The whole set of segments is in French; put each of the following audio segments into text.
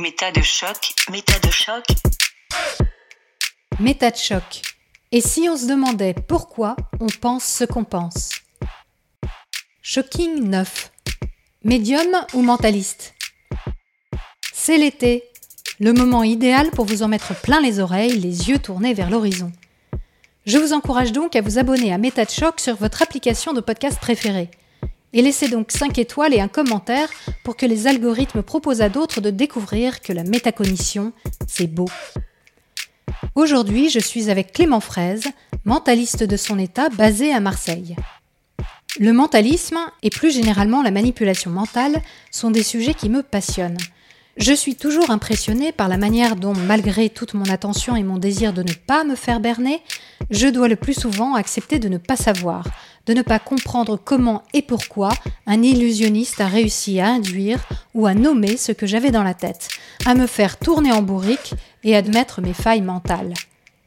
Méta de choc, méta de choc. Méta de choc. Et si on se demandait pourquoi on pense ce qu'on pense? Shocking 9. Médium ou mentaliste? C'est l'été, le moment idéal pour vous en mettre plein les oreilles, les yeux tournés vers l'horizon. Je vous encourage donc à vous abonner à Méta de choc sur votre application de podcast préférée. Et laissez donc 5 étoiles et un commentaire pour que les algorithmes proposent à d'autres de découvrir que la métacognition, c'est beau. Aujourd'hui, je suis avec Clément Fraise, mentaliste de son état basé à Marseille. Le mentalisme et plus généralement la manipulation mentale sont des sujets qui me passionnent. Je suis toujours impressionnée par la manière dont, malgré toute mon attention et mon désir de ne pas me faire berner, je dois le plus souvent accepter de ne pas savoir, de ne pas comprendre comment et pourquoi un illusionniste a réussi à induire ou à nommer ce que j'avais dans la tête, à me faire tourner en bourrique et admettre mes failles mentales.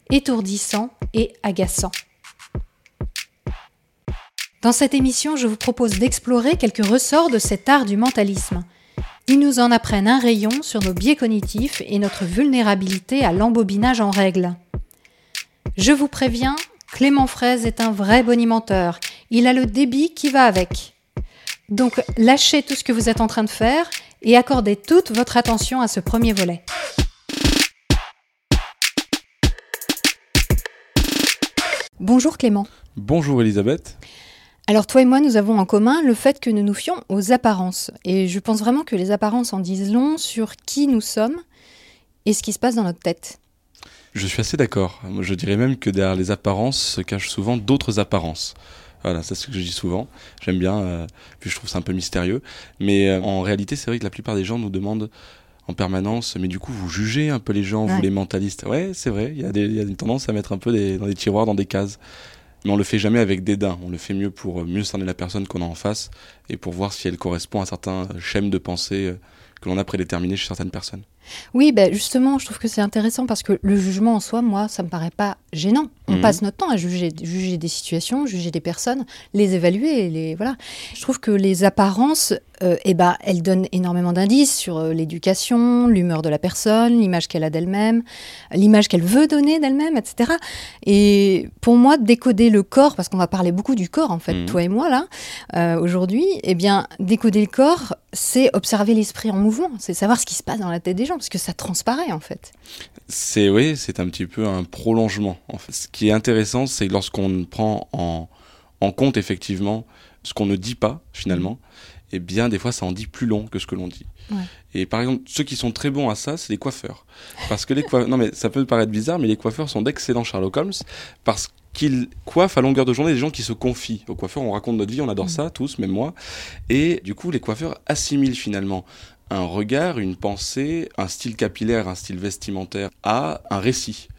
Étourdissant et agaçant. Dans cette émission, je vous propose d'explorer quelques ressorts de cet art du mentalisme ils nous en apprennent un rayon sur nos biais cognitifs et notre vulnérabilité à l'embobinage en règle. Je vous préviens, Clément Fraise est un vrai bonimenteur. Il a le débit qui va avec. Donc lâchez tout ce que vous êtes en train de faire et accordez toute votre attention à ce premier volet. Bonjour Clément. Bonjour Elisabeth. Alors toi et moi, nous avons en commun le fait que nous nous fions aux apparences. Et je pense vraiment que les apparences en disent long sur qui nous sommes et ce qui se passe dans notre tête. Je suis assez d'accord. Je dirais même que derrière les apparences se cachent souvent d'autres apparences. Voilà, c'est ce que je dis souvent. J'aime bien, euh, puis je trouve ça un peu mystérieux. Mais euh, en réalité, c'est vrai que la plupart des gens nous demandent en permanence, mais du coup, vous jugez un peu les gens, vous les mentalistes. Ouais, c'est vrai, il y, y, a une tendance à mettre un peu des, dans des tiroirs, dans des cases mais on le fait jamais avec dédain. On le fait mieux pour mieux cerner la personne qu'on a en face et pour voir si elle correspond à certains schèmes de pensée euh, que l'on a prédéterminés chez certaines personnes. Oui, ben justement, je trouve que c'est intéressant parce que le jugement en soi, moi, ça me paraît pas gênant. On mhm. passe notre temps à juger, juger des situations, juger des personnes, les évaluer, les voilà. Je trouve que les apparences, euh, eh ben, elles donnent énormément d'indices sur euh, l'éducation, l'humeur de la personne, l'image qu'elle a d'elle-même, l'image qu'elle veut donner d'elle-même, etc. Et pour moi, décoder le corps, parce qu'on va parler beaucoup du corps en fait, mhm. toi et moi là, euh, aujourd'hui, eh bien, décoder le corps, c'est observer l'esprit en mouvement, c'est savoir ce qui se passe dans la tête des gens parce que ça transparaît en fait. C'est oui, c'est un petit peu un prolongement. En fait. Ce qui est intéressant, c'est lorsqu'on prend en, en, compte effectivement ce qu'on ne dit pas finalement, et eh bien des fois ça en dit plus long que ce que l'on dit. Et par exemple, ceux qui sont très bons à ça, c'est les coiffeurs. Parce que les coiffeurs, non mais ça peut paraître bizarre, mais les coiffeurs sont d'excellents Sherlock Holmes parce qu'ils coiffent à longueur de journée des gens qui se confient. Aux coiffeurs, on raconte notre vie, on adore mm. ça, tous, même moi. Et du coup, les coiffeurs assimilent finalement un regard, une pensée, un style capillaire, un style vestimentaire à un récit.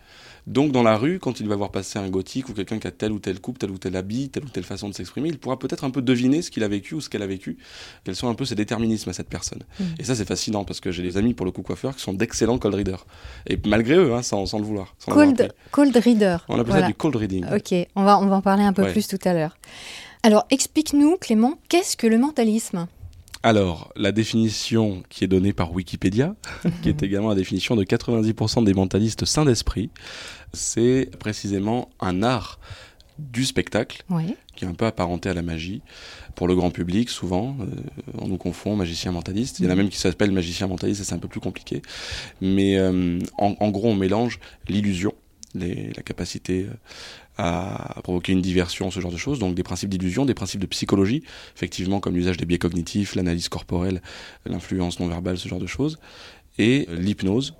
Donc dans la rue, quand il va voir passer un gothique ou quelqu'un qui a telle ou telle coupe, tel ou tel habit, telle ou telle façon de s'exprimer, il pourra peut-être un peu deviner ce qu'il a vécu ou ce qu'elle a vécu, quels sont un peu ses déterminismes à cette personne. Mmh. Et ça c'est fascinant parce que j'ai des amis pour le coup coiffeurs qui sont d'excellents cold readers. Et malgré eux, hein, sans, le vouloir. cold, cold reader. On appelle ça du cold reading. Ok, on va, on va en parler un peu plus tout à l'heure. Alors explique-nous Clément, qu'est-ce que le mentalisme? Alors, la définition qui est donnée par Wikipédia, qui est également la définition de 90% des mentalistes sains d'esprit, c'est précisément un art du spectacle, qui est un peu apparenté à la magie. Pour le grand public, souvent, euh, on nous confond magicien mentaliste. Il y en a même qui s'appellent magicien mentaliste, c'est un peu plus compliqué. Mais euh, en, gros, on mélange l'illusion, la capacité euh, à provoquer une diversion, ce genre de choses. Donc des principes d'illusion, des principes de psychologie, effectivement comme l'usage des biais cognitifs, l'analyse corporelle, l'influence non verbale, ce genre de choses, et l'hypnose.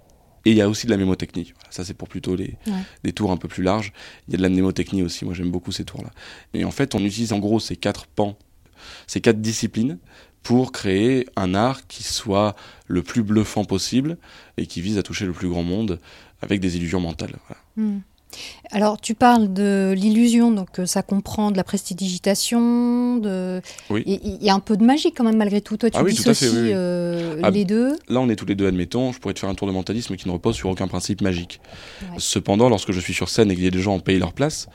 Et il y a aussi de la mémotechnie. ça, c'est pour plutôt les, des tours un peu plus larges. Il y a de la mnémotechnie aussi. Moi, j'aime beaucoup ces tours-là. Et en fait, on utilise en gros ces quatre pans, ces quatre disciplines pour créer un art qui soit le plus bluffant possible et qui vise à toucher le plus grand monde avec des illusions mentales. Hmm. Alors, tu parles de l'illusion, donc euh, ça comprend de la prestidigitation, de... Oui. Il y a un peu de magie quand même malgré tout. Toi, tu Ah oui, à fait, dissocies oui, oui. euh, Ah, les deux. Là, on est tous les deux, admettons, je pourrais te faire un tour de mentalisme qui ne repose sur aucun principe magique. Ouais. Cependant, lorsque je suis sur scène et que des gens ont payé leur place,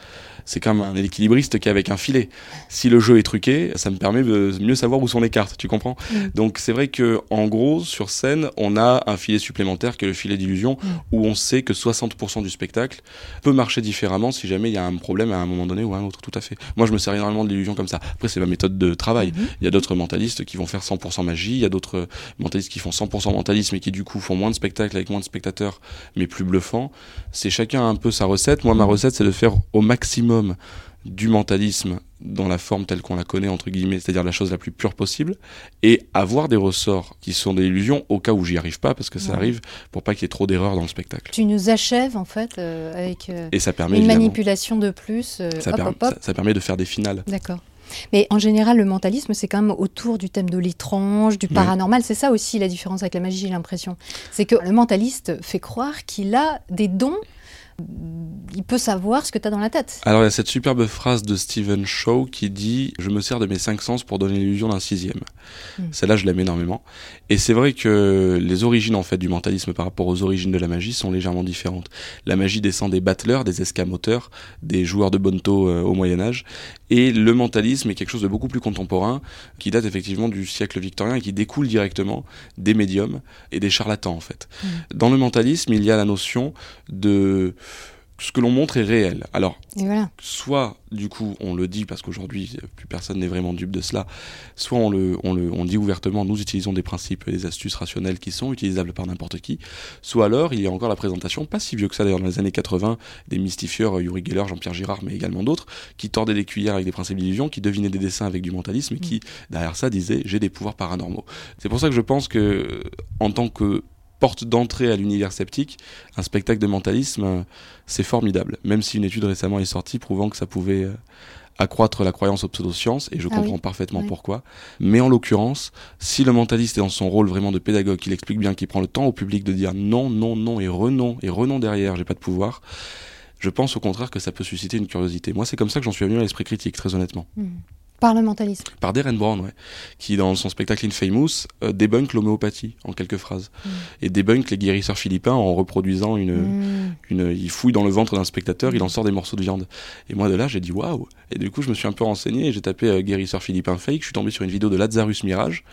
c'est comme un équilibriste qui est avec un filet. Si le jeu est truqué, ça me permet de mieux savoir où sont les cartes, tu comprends? Mm. Donc c'est vrai que en gros, sur scène, on a un filet supplémentaire qui est le filet d'illusion, Mm. où on sait que 60% du spectacle peut marcher différemment si jamais il y a un problème à un moment donné ou à un autre, tout à fait. Moi, je me sers énormément de l'illusion comme ça. Après, c'est ma méthode de travail. Mhm. Il y a d'autres mentalistes qui vont faire 100% magie, il y a d'autres mentalistes qui font 100% mentalisme et qui du coup font moins de spectacles avec moins de spectateurs, mais plus bluffants. C'est chacun un peu sa recette. Moi, ma Mhm. recette, c'est de faire au maximum du mentalisme dans la forme telle qu'on la connaît, entre guillemets, c'est-à-dire la chose la plus pure possible, et avoir des ressorts qui sont des illusions au cas où j'y arrive pas, parce que ça Ouais. arrive, pour pas qu'il y ait trop d'erreurs dans le spectacle. Tu nous achèves en fait euh, avec euh, Et ça permet une manipulation de plus. euh, ça, hop, perm- hop, hop. ça- ça permet de faire des finales. D'accord. Mais en général, le mentalisme, c'est quand même autour du thème de l'étrange, du paranormal. C'est ça aussi la différence avec la magie, j'ai l'impression. C'est que le mentaliste fait croire qu'il a des dons. Il peut savoir ce que tu as dans la tête. Alors il y a cette superbe phrase de Stephen Shaw qui dit « Je me sers de mes cinq sens pour donner l'illusion d'un sixième Mm. Celle-là, je l'aime énormément. Et c'est vrai que les origines en fait du mentalisme par rapport aux origines de la magie sont légèrement différentes. La magie descend des battleurs, des escamoteurs, des joueurs de bonto euh, au Moyen Âge. Et le mentalisme est quelque chose de beaucoup plus contemporain qui date effectivement du siècle victorien et qui découle directement des médiums et des charlatans en fait. Mm. Dans le mentalisme, il y a la notion de ce que l'on montre est réel. Alors voilà. soit du coup on le dit parce qu'aujourd'hui plus personne n'est vraiment dupe de cela, soit on le, on le on dit ouvertement nous utilisons des principes et des astuces rationnelles qui sont utilisables par n'importe qui, soit alors il y a encore la présentation, pas si vieux que ça d'ailleurs dans les années 80, des mystifieurs euh, Yuri Geller, Jean-Pierre Girard mais également d'autres, qui tordaient des cuillères avec des principes d'illusion, qui devinaient des dessins avec du mentalisme et qui derrière ça disaient j'ai des pouvoirs paranormaux. C'est pour ça que je pense que en tant que porte d'entrée à l'univers sceptique, un spectacle de mentalisme, euh, c'est formidable. Même si une étude récemment est sortie prouvant que ça pouvait euh, accroître la croyance aux pseudosciences, et je Ah comprends oui. parfaitement Oui. pourquoi. Mais en l'occurrence, si le mentaliste est dans son rôle vraiment de pédagogue, qu'il explique bien, qu'il prend le temps au public de dire non, non, non, et renon, et renon derrière, j'ai pas de pouvoir, je pense au contraire que ça peut susciter une curiosité. Moi, c'est comme ça que j'en suis venu à l'esprit critique, très honnêtement. Hmm. Par le mentalisme. Par Darren Brown, ouais, qui dans son spectacle Infamous euh, débunk l'homéopathie en quelques phrases. Mm. Et débunk les guérisseurs philippins en reproduisant une, Hmm. une, il fouille dans le ventre d'un spectateur, il en sort des morceaux de viande. Et moi de là, j'ai dit waouh. Et du coup, je me suis un peu renseigné et j'ai tapé euh, guérisseur philippin fake. Je suis tombé sur une vidéo de Lazarus Mirage,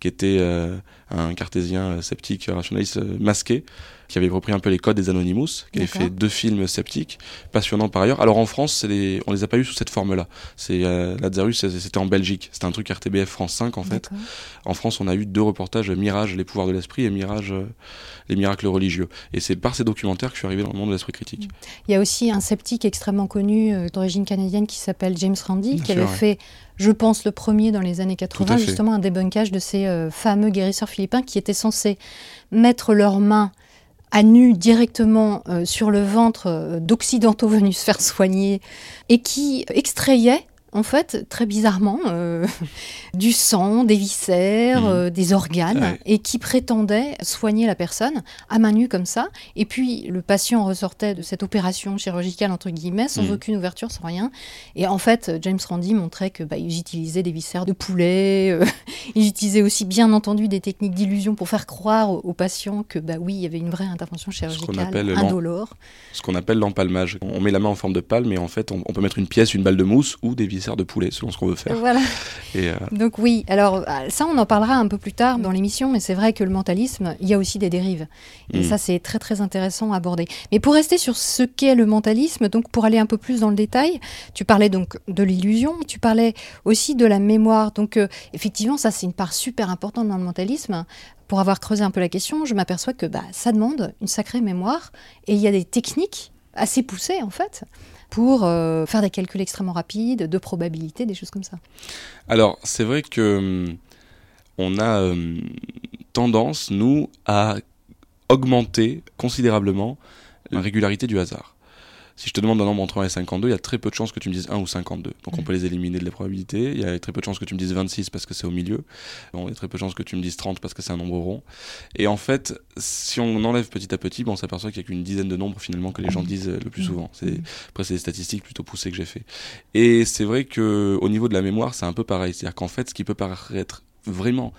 qui était euh, un cartésien euh, sceptique euh, rationaliste masqué, qui avait repris un peu les codes des Anonymous, qui avait fait deux films sceptiques, passionnants par ailleurs. Alors en France, les- on les a pas eu sous cette forme-là. C'est euh, Lazarus, c'était en Belgique. C'était un truc RTBF France 5 en fait. En France, on a eu deux reportages Mirage, les pouvoirs de l'esprit et Mirage, euh, les miracles religieux. Et c'est par ces documentaires que je suis arrivé dans le monde de l'esprit critique. Il y a aussi un sceptique extrêmement connu euh, d'origine canadienne qui s'appelle James Randi, Bien qui sûr, avait ouais. fait, je pense, le premier dans les années Tout 80, à fait. justement un débunkage de ces euh, fameux guérisseurs philippins qui étaient censés mettre leurs mains à nu directement euh, sur le ventre euh, d'occidentaux venus se faire soigner et qui extrayaient en fait, très bizarrement, euh, du sang, des viscères, Mhm. euh, des organes, et qui prétendaient soigner la personne à main nue comme ça. Et puis, le patient ressortait de cette opération chirurgicale, entre guillemets, sans Mhm. aucune ouverture, sans rien. Et en fait, James Randi montrait que bah, ils utilisaient des viscères de poulet, euh, ils utilisaient aussi, bien entendu, des techniques d'illusion pour faire croire aux, aux patients que, bah oui, il y avait une vraie intervention chirurgicale l'en- indolore. Ce qu'on appelle l'empalmage. On met la main en forme de palme et en fait, on, on peut mettre une pièce, une balle de mousse ou des viscères de poulet, selon ce qu'on veut faire. Voilà. Et euh, Donc oui, alors euh, ça on en parlera un peu plus tard dans l'émission, mais c'est vrai que le mentalisme, il y a aussi des dérives. Et Mm. ça c'est très très intéressant à aborder. Mais pour rester sur ce qu'est le mentalisme, donc pour aller un peu plus dans le détail, tu parlais donc de l'illusion, tu parlais aussi de la mémoire. Donc euh, effectivement ça c'est une part super importante dans le mentalisme. Pour avoir creusé un peu la question, je m'aperçois que bah, ça demande une sacrée mémoire et il y a des techniques assez poussées en fait pour euh, faire des calculs extrêmement rapides, de probabilité, des choses comme ça. Alors, c'est vrai que hum, on a hum, tendance, nous, à augmenter considérablement la régularité du hasard. Si je te demande un nombre entre 1 et 52, il y a très peu de chances que tu me dises 1 ou 52. Donc on Mm. peut les éliminer de la probabilité. Il y a très peu de chances que tu me dises 26 parce que c'est au milieu. Bon, il y a très peu de chances que tu me dises 30 parce que c'est un nombre rond. Et en fait, si on enlève petit à petit, bon, on s'aperçoit qu'il y a qu'une dizaine de nombres finalement que les gens Mm. disent euh, le plus Mm. souvent. C'est, après, c'est des statistiques plutôt poussées que j'ai fait. Et c'est vrai que au niveau de la mémoire, c'est un peu pareil. C'est-à-dire qu'en fait, ce qui peut paraître vraiment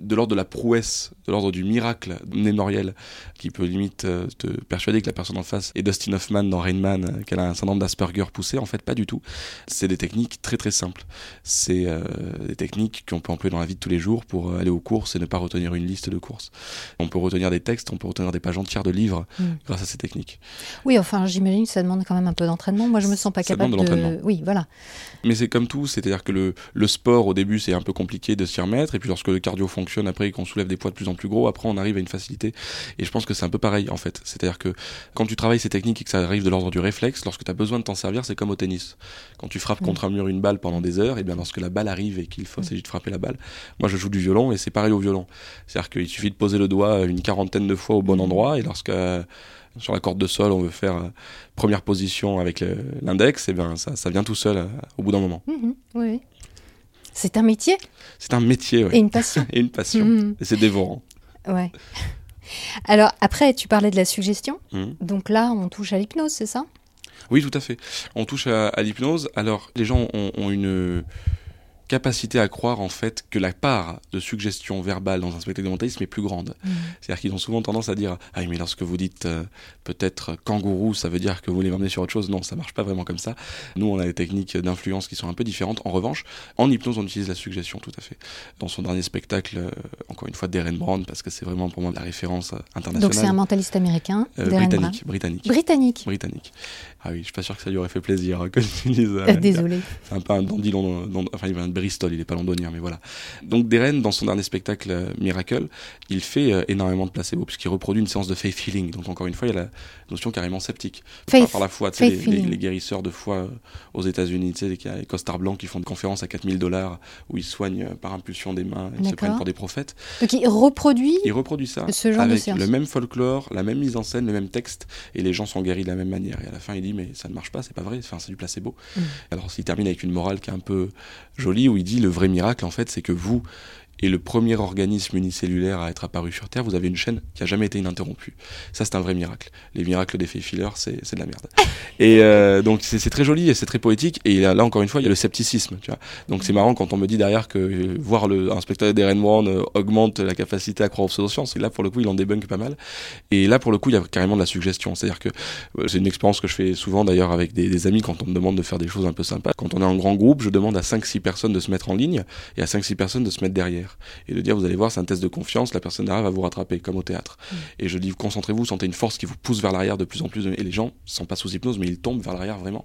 de l'ordre de la prouesse, de l'ordre du miracle mémoriel, qui peut limite euh, te persuader que la personne en face est Dustin Hoffman dans Rain Man, euh, qu'elle a un syndrome d'Asperger poussé, en fait pas du tout. C'est des techniques très très simples. C'est euh, des techniques qu'on peut employer dans la vie de tous les jours pour aller aux courses et ne pas retenir une liste de courses. On peut retenir des textes, on peut retenir des pages entières de livres Mm. grâce à ces techniques. Oui, enfin, j'imagine que ça demande quand même un peu d'entraînement. Moi, je me sens pas Ça capable de de. Oui, voilà. Mais c'est comme tout, c'est-à-dire que le, le sport au début c'est un peu compliqué de s'y remettre, et puis lorsque le cardio fonctionne après et qu'on soulève des poids de plus en plus gros, après on arrive à une facilité. Et je pense que c'est un peu pareil en fait. C'est-à-dire que quand tu travailles ces techniques et que ça arrive de l'ordre du réflexe, lorsque tu as besoin de t'en servir, c'est comme au tennis. Quand tu frappes Mm. contre un mur une balle pendant des heures, et bien lorsque la balle arrive et qu'il faut Mm. s'agit de frapper la balle, moi je joue du violon et c'est pareil au violon. C'est-à-dire qu'il suffit de poser le doigt une quarantaine de fois au bon Mm. endroit, et lorsque euh, sur la corde de sol on veut faire euh, première position avec le- l'index, et bien ça, ça vient tout seul euh, au bout d'un moment. Mhm, oui, oui. C'est un métier C'est un métier, ouais. et une passion. et une passion. Et c'est dévorant. ouais. Alors, après, tu parlais de la suggestion. Mhm. Donc là, on touche à l'hypnose, c'est ça? Oui, tout à fait. On touche à, à l'hypnose. Alors, les gens ont, ont une capacité à croire en fait que la part de suggestion verbale dans un spectacle de mentalisme est plus grande. Mhm. C'est-à-dire qu'ils ont souvent tendance à dire Ah, mais lorsque vous dites euh, peut-être kangourou, ça veut dire que vous voulez m'emmener sur autre chose. Non, ça marche pas vraiment comme ça. Nous, on a des techniques d'influence qui sont un peu différentes. En revanche, en hypnose, on utilise la suggestion, tout à fait. Dans son dernier spectacle, euh, encore une fois, Darren Brown, parce que c'est vraiment pour moi la référence euh, internationale. Donc c'est un mentaliste américain, Euh, britannique, britannique. Britannique. britannique. Ah oui, je suis pas sûr que ça lui aurait fait plaisir hein, que dises. euh, Désolé. C'est un peu un london- enfin il vient de Bristol, il est pas londonien, mais voilà. Donc Deren, dans son dernier spectacle euh, Miracle, il fait euh, énormément de placebo puisqu'il reproduit une séance de faith healing. Donc encore une fois, il y a la notion carrément sceptique. Faith. Par, par la foi, tu sais, les, guérisseurs de foi euh, aux États-Unis, tu sais, les, les costards blancs qui font des conférences à 4000 dollars où ils soignent par impulsion des mains, ils se prennent pour des prophètes. Donc il reproduit Il reproduit ça ce genre de séance. le même folklore, la même mise en scène, le même texte, et les gens sont guéris de la même manière. Et à la fin, il dit mais ça ne marche pas, c'est pas vrai, enfin, c'est du placebo. Mm. Alors il termine avec une morale qui est un peu jolie où il dit le vrai miracle en fait, c'est que vous et le premier organisme unicellulaire à être apparu sur Terre, vous avez une chaîne qui a jamais été ininterrompue. Ça, c'est un vrai miracle. Les miracles des faits fillers, c'est c'est de la merde. et euh, donc, c'est très joli et c'est très poétique. Et là, là, encore une fois, il y a le scepticisme. Tu vois. Donc, c'est marrant quand on me dit derrière que euh, voir le, un spectacle d'Eren Brown euh, augmente la capacité à croire aux pseudosciences. Et là, pour le coup, il en débunk pas mal. Et là, pour le coup, il y a carrément de la suggestion. C'est-à-dire que euh, c'est une expérience que je fais souvent d'ailleurs avec des, des amis quand on me demande de faire des choses un peu sympas. Quand on est en grand groupe, je demande à 5-6 personnes de se mettre en ligne et à 5-6 personnes de se mettre derrière et de dire vous allez voir c'est un test de confiance la personne derrière va vous rattraper comme au théâtre Mm. et je dis concentrez-vous sentez une force qui vous pousse vers l'arrière de plus en plus et les gens sont pas sous hypnose mais ils tombent vers l'arrière vraiment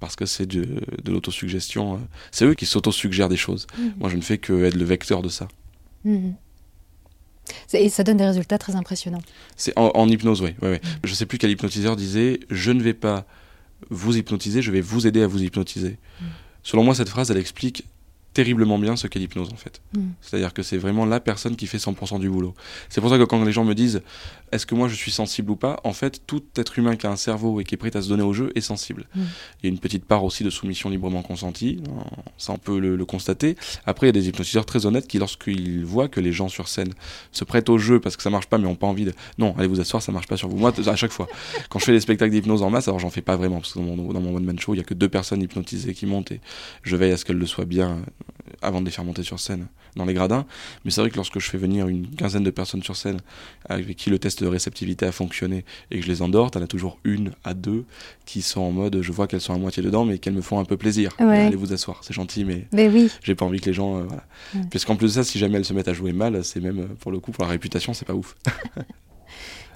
parce que c'est de, de l'autosuggestion euh, c'est eux qui s'autosuggèrent des choses Mhm. moi je ne fais que être le vecteur de ça Et ça donne des résultats très impressionnants. c'est en, en hypnose oui ouais, ouais. je sais plus quel hypnotiseur disait je ne vais pas vous hypnotiser je vais vous aider à vous hypnotiser Mm. selon moi cette phrase elle explique terriblement bien ce qu'est l'hypnose en fait Mm. C'est-à-dire que c'est vraiment la personne qui fait 100% du boulot. C'est pour ça que quand les gens me disent est-ce que moi je suis sensible ou pas, en fait, tout être humain qui a un cerveau et qui est prêt à se donner au jeu est sensible. Mm. Il y a une petite part aussi de soumission librement consentie, euh, ça on peut le, le constater. Après, il y a des hypnotiseurs très honnêtes qui, lorsqu'ils voient que les gens sur scène se prêtent au jeu parce que ça marche pas mais ont pas envie de. Non, allez vous asseoir, ça marche pas sur vous. Moi, à chaque fois, quand je fais des spectacles d'hypnose en masse, alors j'en fais pas vraiment parce que dans mon, dans mon one-man show, il y a que deux personnes hypnotisées qui montent et je veille à ce qu'elles le soient bien avant de les faire monter sur scène dans les gradins. Mais c'est vrai que lorsque je fais venir une quinzaine de personnes sur scène avec qui le test de réceptivité a fonctionné et que je les endors, t'en as toujours une à deux qui sont en mode je vois qu'elles sont à moitié dedans mais qu'elles me font un peu plaisir. Ouais. Allez vous asseoir, c'est gentil mais Mais oui, j'ai pas envie que les gens. euh, voilà. Ouais. Plus de ça, si jamais elles se mettent à jouer mal, c'est même euh, pour le coup, pour la réputation, c'est pas ouf.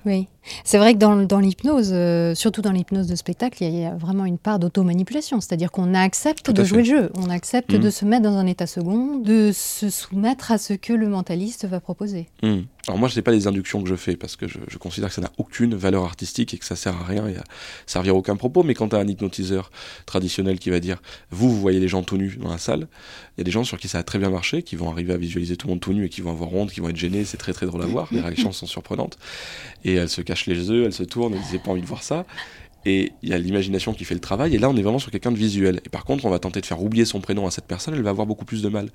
oui. C'est vrai que dans, dans l'hypnose, euh, surtout dans l'hypnose de spectacle, il y, a vraiment une part d'automanipulation. C'est-à-dire qu'on accepte Tout de fait. jouer le jeu. On accepte Mhm. de se mettre dans un état second, de se soumettre à ce que le mentaliste va proposer. Hmm. Alors moi, je sais pas les inductions que je fais parce que je, je considère que ça n'a aucune valeur artistique et que ça sert à rien et à servir aucun propos. Mais quand tu as un hypnotiseur traditionnel qui va dire vous, vous voyez les gens tout nus dans la salle, il y a des gens sur qui ça a très bien marché, qui vont arriver à visualiser tout le monde tout nu et qui vont avoir honte, qui vont être gênés. C'est très très drôle à voir. Les réactions sont surprenantes et elles se cachent les yeux, elles se tournent, elles n'ont pas envie de voir ça. Et il y a l'imagination qui fait le travail, et là on est vraiment sur quelqu'un de visuel. Et par contre, on va tenter de faire oublier son prénom à cette personne, elle va avoir beaucoup plus de mal.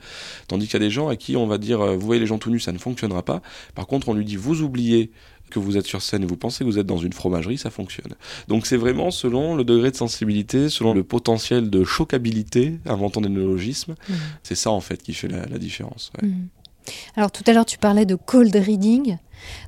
Tandis qu'il y a des gens à qui on va dire, euh, vous voyez les gens tout nus, ça ne fonctionnera pas. Par contre, on lui dit, vous oubliez que vous êtes sur scène et vous pensez que vous êtes dans une fromagerie, ça fonctionne. Donc c'est vraiment selon le degré de sensibilité, selon le potentiel de choquabilité, inventant des néologismes. Mhm. C'est ça en fait qui fait la, la différence. ouais. Mhm. Alors tout à l'heure, tu parlais de cold reading.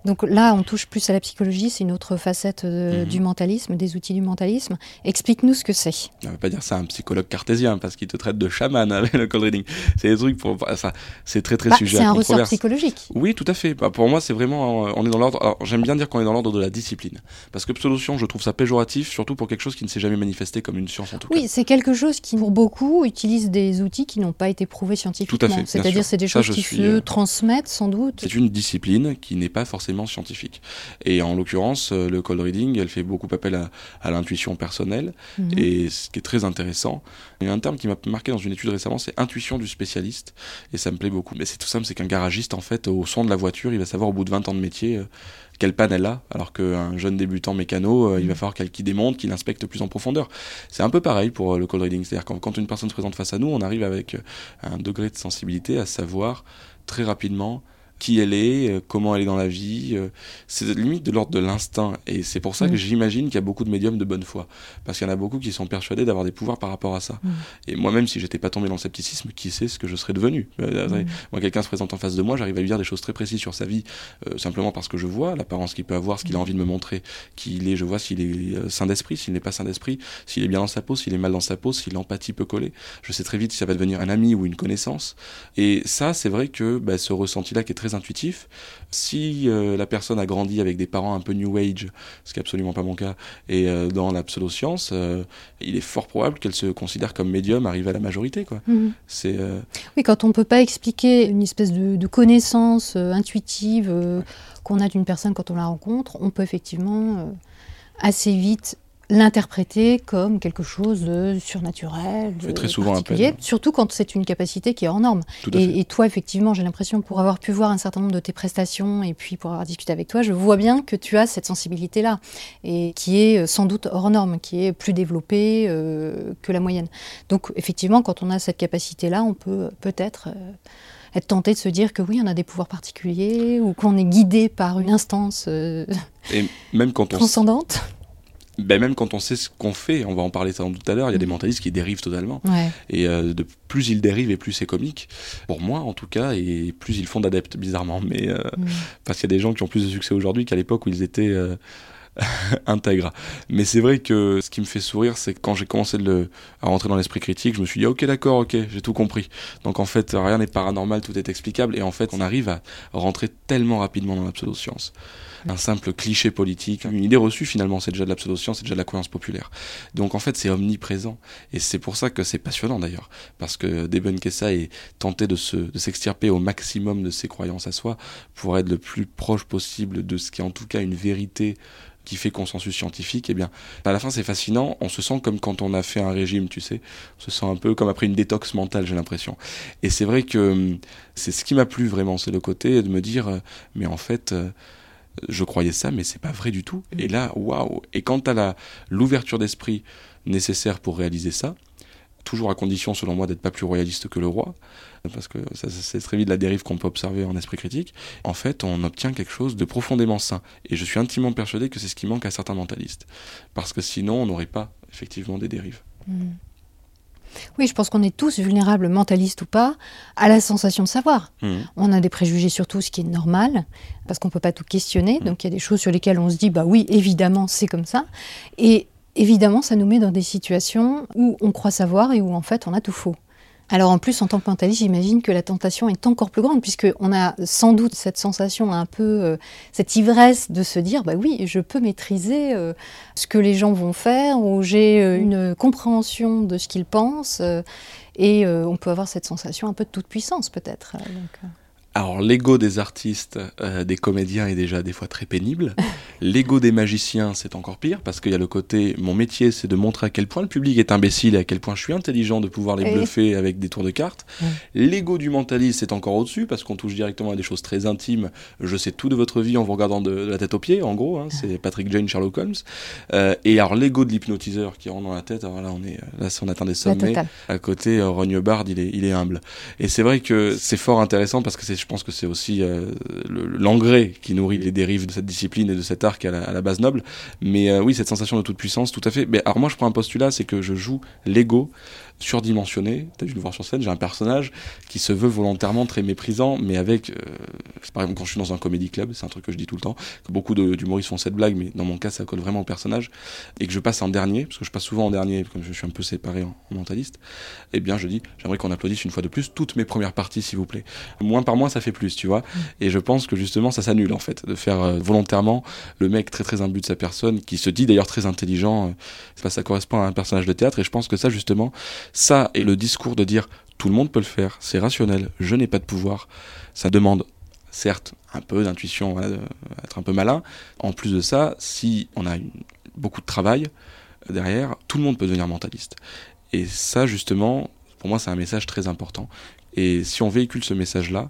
Donc là, on touche plus à la psychologie, c'est une autre facette euh, Mhm. du mentalisme, des outils du mentalisme. Explique-nous ce que c'est. On va pas dire ça à un psychologue cartésien parce qu'il te traite de chaman avec le cold reading. C'est des trucs pour ça, c'est très très Bah, sujet c'est un ressort psychologique. Oui, tout à fait. Bah, pour moi, c'est vraiment, euh, on est dans l'ordre. J'aime bien dire qu'on est dans l'ordre de la discipline, parce que pseudo-science, je trouve ça péjoratif, surtout pour quelque chose qui ne s'est jamais manifesté comme une science en tout cas. Oui, c'est quelque chose qui, pour beaucoup, utilise des outils qui n'ont pas été prouvés scientifiquement. Tout à fait, C'est-à-dire, c'est des Ça, choses qui suis, se euh, transmettent sans doute. C'est une discipline qui n'est pas forcément scientifique. Et en l'occurrence, euh, le cold reading, elle fait beaucoup appel à, à l'intuition personnelle, Mhm. et ce qui est très intéressant. Il y a un terme qui m'a marqué dans une étude récemment, c'est intuition du spécialiste, et ça me plaît beaucoup. Mais c'est tout simple, c'est qu'un garagiste, en fait, au son de la voiture, il va savoir au bout de 20 ans de métier euh, quelle panne elle a, alors qu'un jeune débutant mécano, euh, il va falloir qu'il démonte, qu'il inspecte plus en profondeur. C'est un peu pareil pour le cold reading, c'est-à-dire quand, quand une personne se présente face à nous, on arrive avec un degré de sensibilité à savoir très rapidement qui elle est, euh, comment elle est dans la vie. euh, c'est limite de l'ordre de l'instinct. Et c'est pour ça Mm. que j'imagine qu'il y a beaucoup de médiums de bonne foi. Parce qu'il y en a beaucoup qui sont persuadés d'avoir des pouvoirs par rapport à ça. Mm. Et moi-même, si j'étais pas tombé dans le scepticisme, qui sait ce que je serais devenu? Euh, Mhm. Moi, quelqu'un se présente en face de moi, j'arrive à lui dire des choses très précises sur sa vie, euh, simplement parce que je vois l'apparence qu'il peut avoir, ce qu'il a envie de me montrer, qui il est, je vois s'il est sain d'esprit, s'il n'est pas sain d'esprit, s'il est bien dans sa peau, s'il est mal dans sa peau, si l'empathie peut coller. Je sais très vite si ça va devenir un ami ou une connaissance. Et ça, c'est vrai que bah, ce ressenti-là qui est très intuitif, si euh, la personne a grandi avec des parents un peu new age, ce qui n'est absolument pas mon cas, et euh, dans la pseudo-science, euh, il est fort probable qu'elle se considère comme médium arrivé à la majorité. Quoi. Mhm. C'est, Oui, quand on ne peut pas expliquer une espèce de, de connaissance intuitive qu'on a d'une personne quand on la rencontre, on peut effectivement assez vite l'interpréter comme quelque chose de surnaturel, de très souvent particulier, appel. surtout quand c'est une capacité qui est hors norme. Et, et toi, effectivement, j'ai l'impression, pour avoir pu voir un certain nombre de tes prestations et puis pour avoir discuté avec toi, je vois bien que tu as cette sensibilité-là, et qui est euh, sans doute hors norme, qui est plus développée euh, que la moyenne. Donc, effectivement, quand on a cette capacité-là, on peut euh, peut-être euh, être tenté de se dire que oui, on a des pouvoirs particuliers, ou qu'on est guidé par une instance euh, Et même quand on transcendante. Ben même quand on sait ce qu'on fait, on va en parler sans doute tout à l'heure, il y a des Mhm. mentalistes qui dérivent totalement. Ouais. Et euh, de plus ils dérivent et plus c'est comique. Pour moi en tout cas, et plus ils font d'adeptes bizarrement. Mais euh, Mm. parce qu'il y a des gens qui ont plus de succès aujourd'hui qu'à l'époque où ils étaient euh, intègres. Mais c'est vrai que ce qui me fait sourire, c'est que quand j'ai commencé le- à rentrer dans l'esprit critique, je me suis dit ok d'accord, ok, j'ai tout compris. Donc en fait rien n'est paranormal, tout est explicable. Et en fait on arrive à rentrer tellement rapidement dans la pseudoscience. Un simple cliché politique, une idée reçue finalement, c'est déjà de la pseudoscience, c'est déjà de la croyance populaire. Donc en fait c'est omniprésent. Et c'est pour ça que c'est passionnant d'ailleurs. Parce que débunker ça et tenter de se- de s'extirper au maximum de ses croyances à soi pour être le plus proche possible de ce qui est en tout cas une vérité qui fait consensus scientifique, eh bien, à la fin c'est fascinant, on se sent comme quand on a fait un régime, tu sais, on se sent un peu comme après une détox mentale, j'ai l'impression. Et c'est vrai que hum, c'est ce qui m'a plu vraiment, c'est le côté de me dire, euh, mais en fait, euh, je croyais ça, mais c'est pas vrai du tout. Et là, waouh Et quant à la l'ouverture d'esprit nécessaire pour réaliser ça, toujours à condition, selon moi, d'être pas plus royaliste que le roi, parce que ça, ça- c'est très vite la dérive qu'on peut observer en esprit critique, en fait, on obtient quelque chose de profondément sain. Et je suis intimement persuadé que c'est ce qui manque à certains mentalistes. Parce que sinon, on n'aurait pas, effectivement, des dérives. Mm. Oui, je pense qu'on est tous vulnérables, mentalistes ou pas, à la sensation de savoir. Mhm. On a des préjugés sur tout ce qui est normal, parce qu'on ne peut pas tout questionner. Mhm. Donc il y a des choses sur lesquelles on se dit, bah oui, évidemment, c'est comme ça. Et évidemment, ça nous met dans des situations où on croit savoir et où en fait on a tout faux. Alors en plus, en tant que mentaliste, j'imagine que la tentation est encore plus grande, puisqu'on a sans doute cette sensation un peu, euh, cette ivresse de se dire, bah oui, je peux maîtriser euh, ce que les gens vont faire, ou j'ai euh, une compréhension de ce qu'ils pensent, et on peut avoir cette sensation un peu de toute puissance peut-être. donc. Alors l'ego des artistes, euh, des comédiens est déjà des fois très pénible. l'ego des magiciens, c'est encore pire parce qu'il y a le côté mon métier, c'est de montrer à quel point le public est imbécile et à quel point je suis intelligent de pouvoir les bluffer avec des tours de cartes. L'ego du mentaliste, c'est encore au-dessus parce qu'on touche directement à des choses très intimes. Je sais tout de votre vie en vous regardant de, de la tête aux pieds, en gros. hein. c'est Patrick Jane, Sherlock Holmes. Euh, et alors l'ego de l'hypnotiseur qui rentre dans la tête, alors là on est là on atteint des sommets. À côté, euh, Rogne Bard, il est, il est humble. Et c'est vrai que c'est fort intéressant parce que c'est, je pense que c'est aussi euh, le- l'engrais qui nourrit les dérives de cette discipline et de cet la, à la base noble. Mais euh, oui, cette sensation de toute puissance, tout à fait. Mais alors moi, je prends un postulat, c'est que je joue l'ego surdimensionné. T'as dû le voir sur scène, j'ai un personnage qui se veut volontairement très méprisant, mais avec, euh, par exemple, quand je suis dans un comédie club, c'est un truc que je dis tout le temps, que beaucoup d'humoristes font cette blague, mais dans mon cas, ça colle vraiment au personnage, et que je passe en dernier, parce que je passe souvent en dernier, comme je suis un peu séparé en, en mentaliste, eh bien, je dis, j'aimerais qu'on applaudisse une fois de plus toutes mes premières parties, s'il vous plaît. Moins par moins, ça fait plus, tu vois. Et je pense que justement, ça s'annule, en fait, de faire euh, volontairement le mec très très imbu de sa personne, qui se dit d'ailleurs très intelligent, euh, ça, ça correspond à un personnage de théâtre, et je pense que ça, justement, ça et le discours de dire tout le monde peut le faire, c'est rationnel, je n'ai pas de pouvoir, ça demande certes un peu d'intuition, être un peu malin. En plus de ça, si on a beaucoup de travail euh, derrière, tout le monde peut devenir mentaliste. Et ça, justement, pour moi, c'est un message très important. Et si on véhicule ce message-là,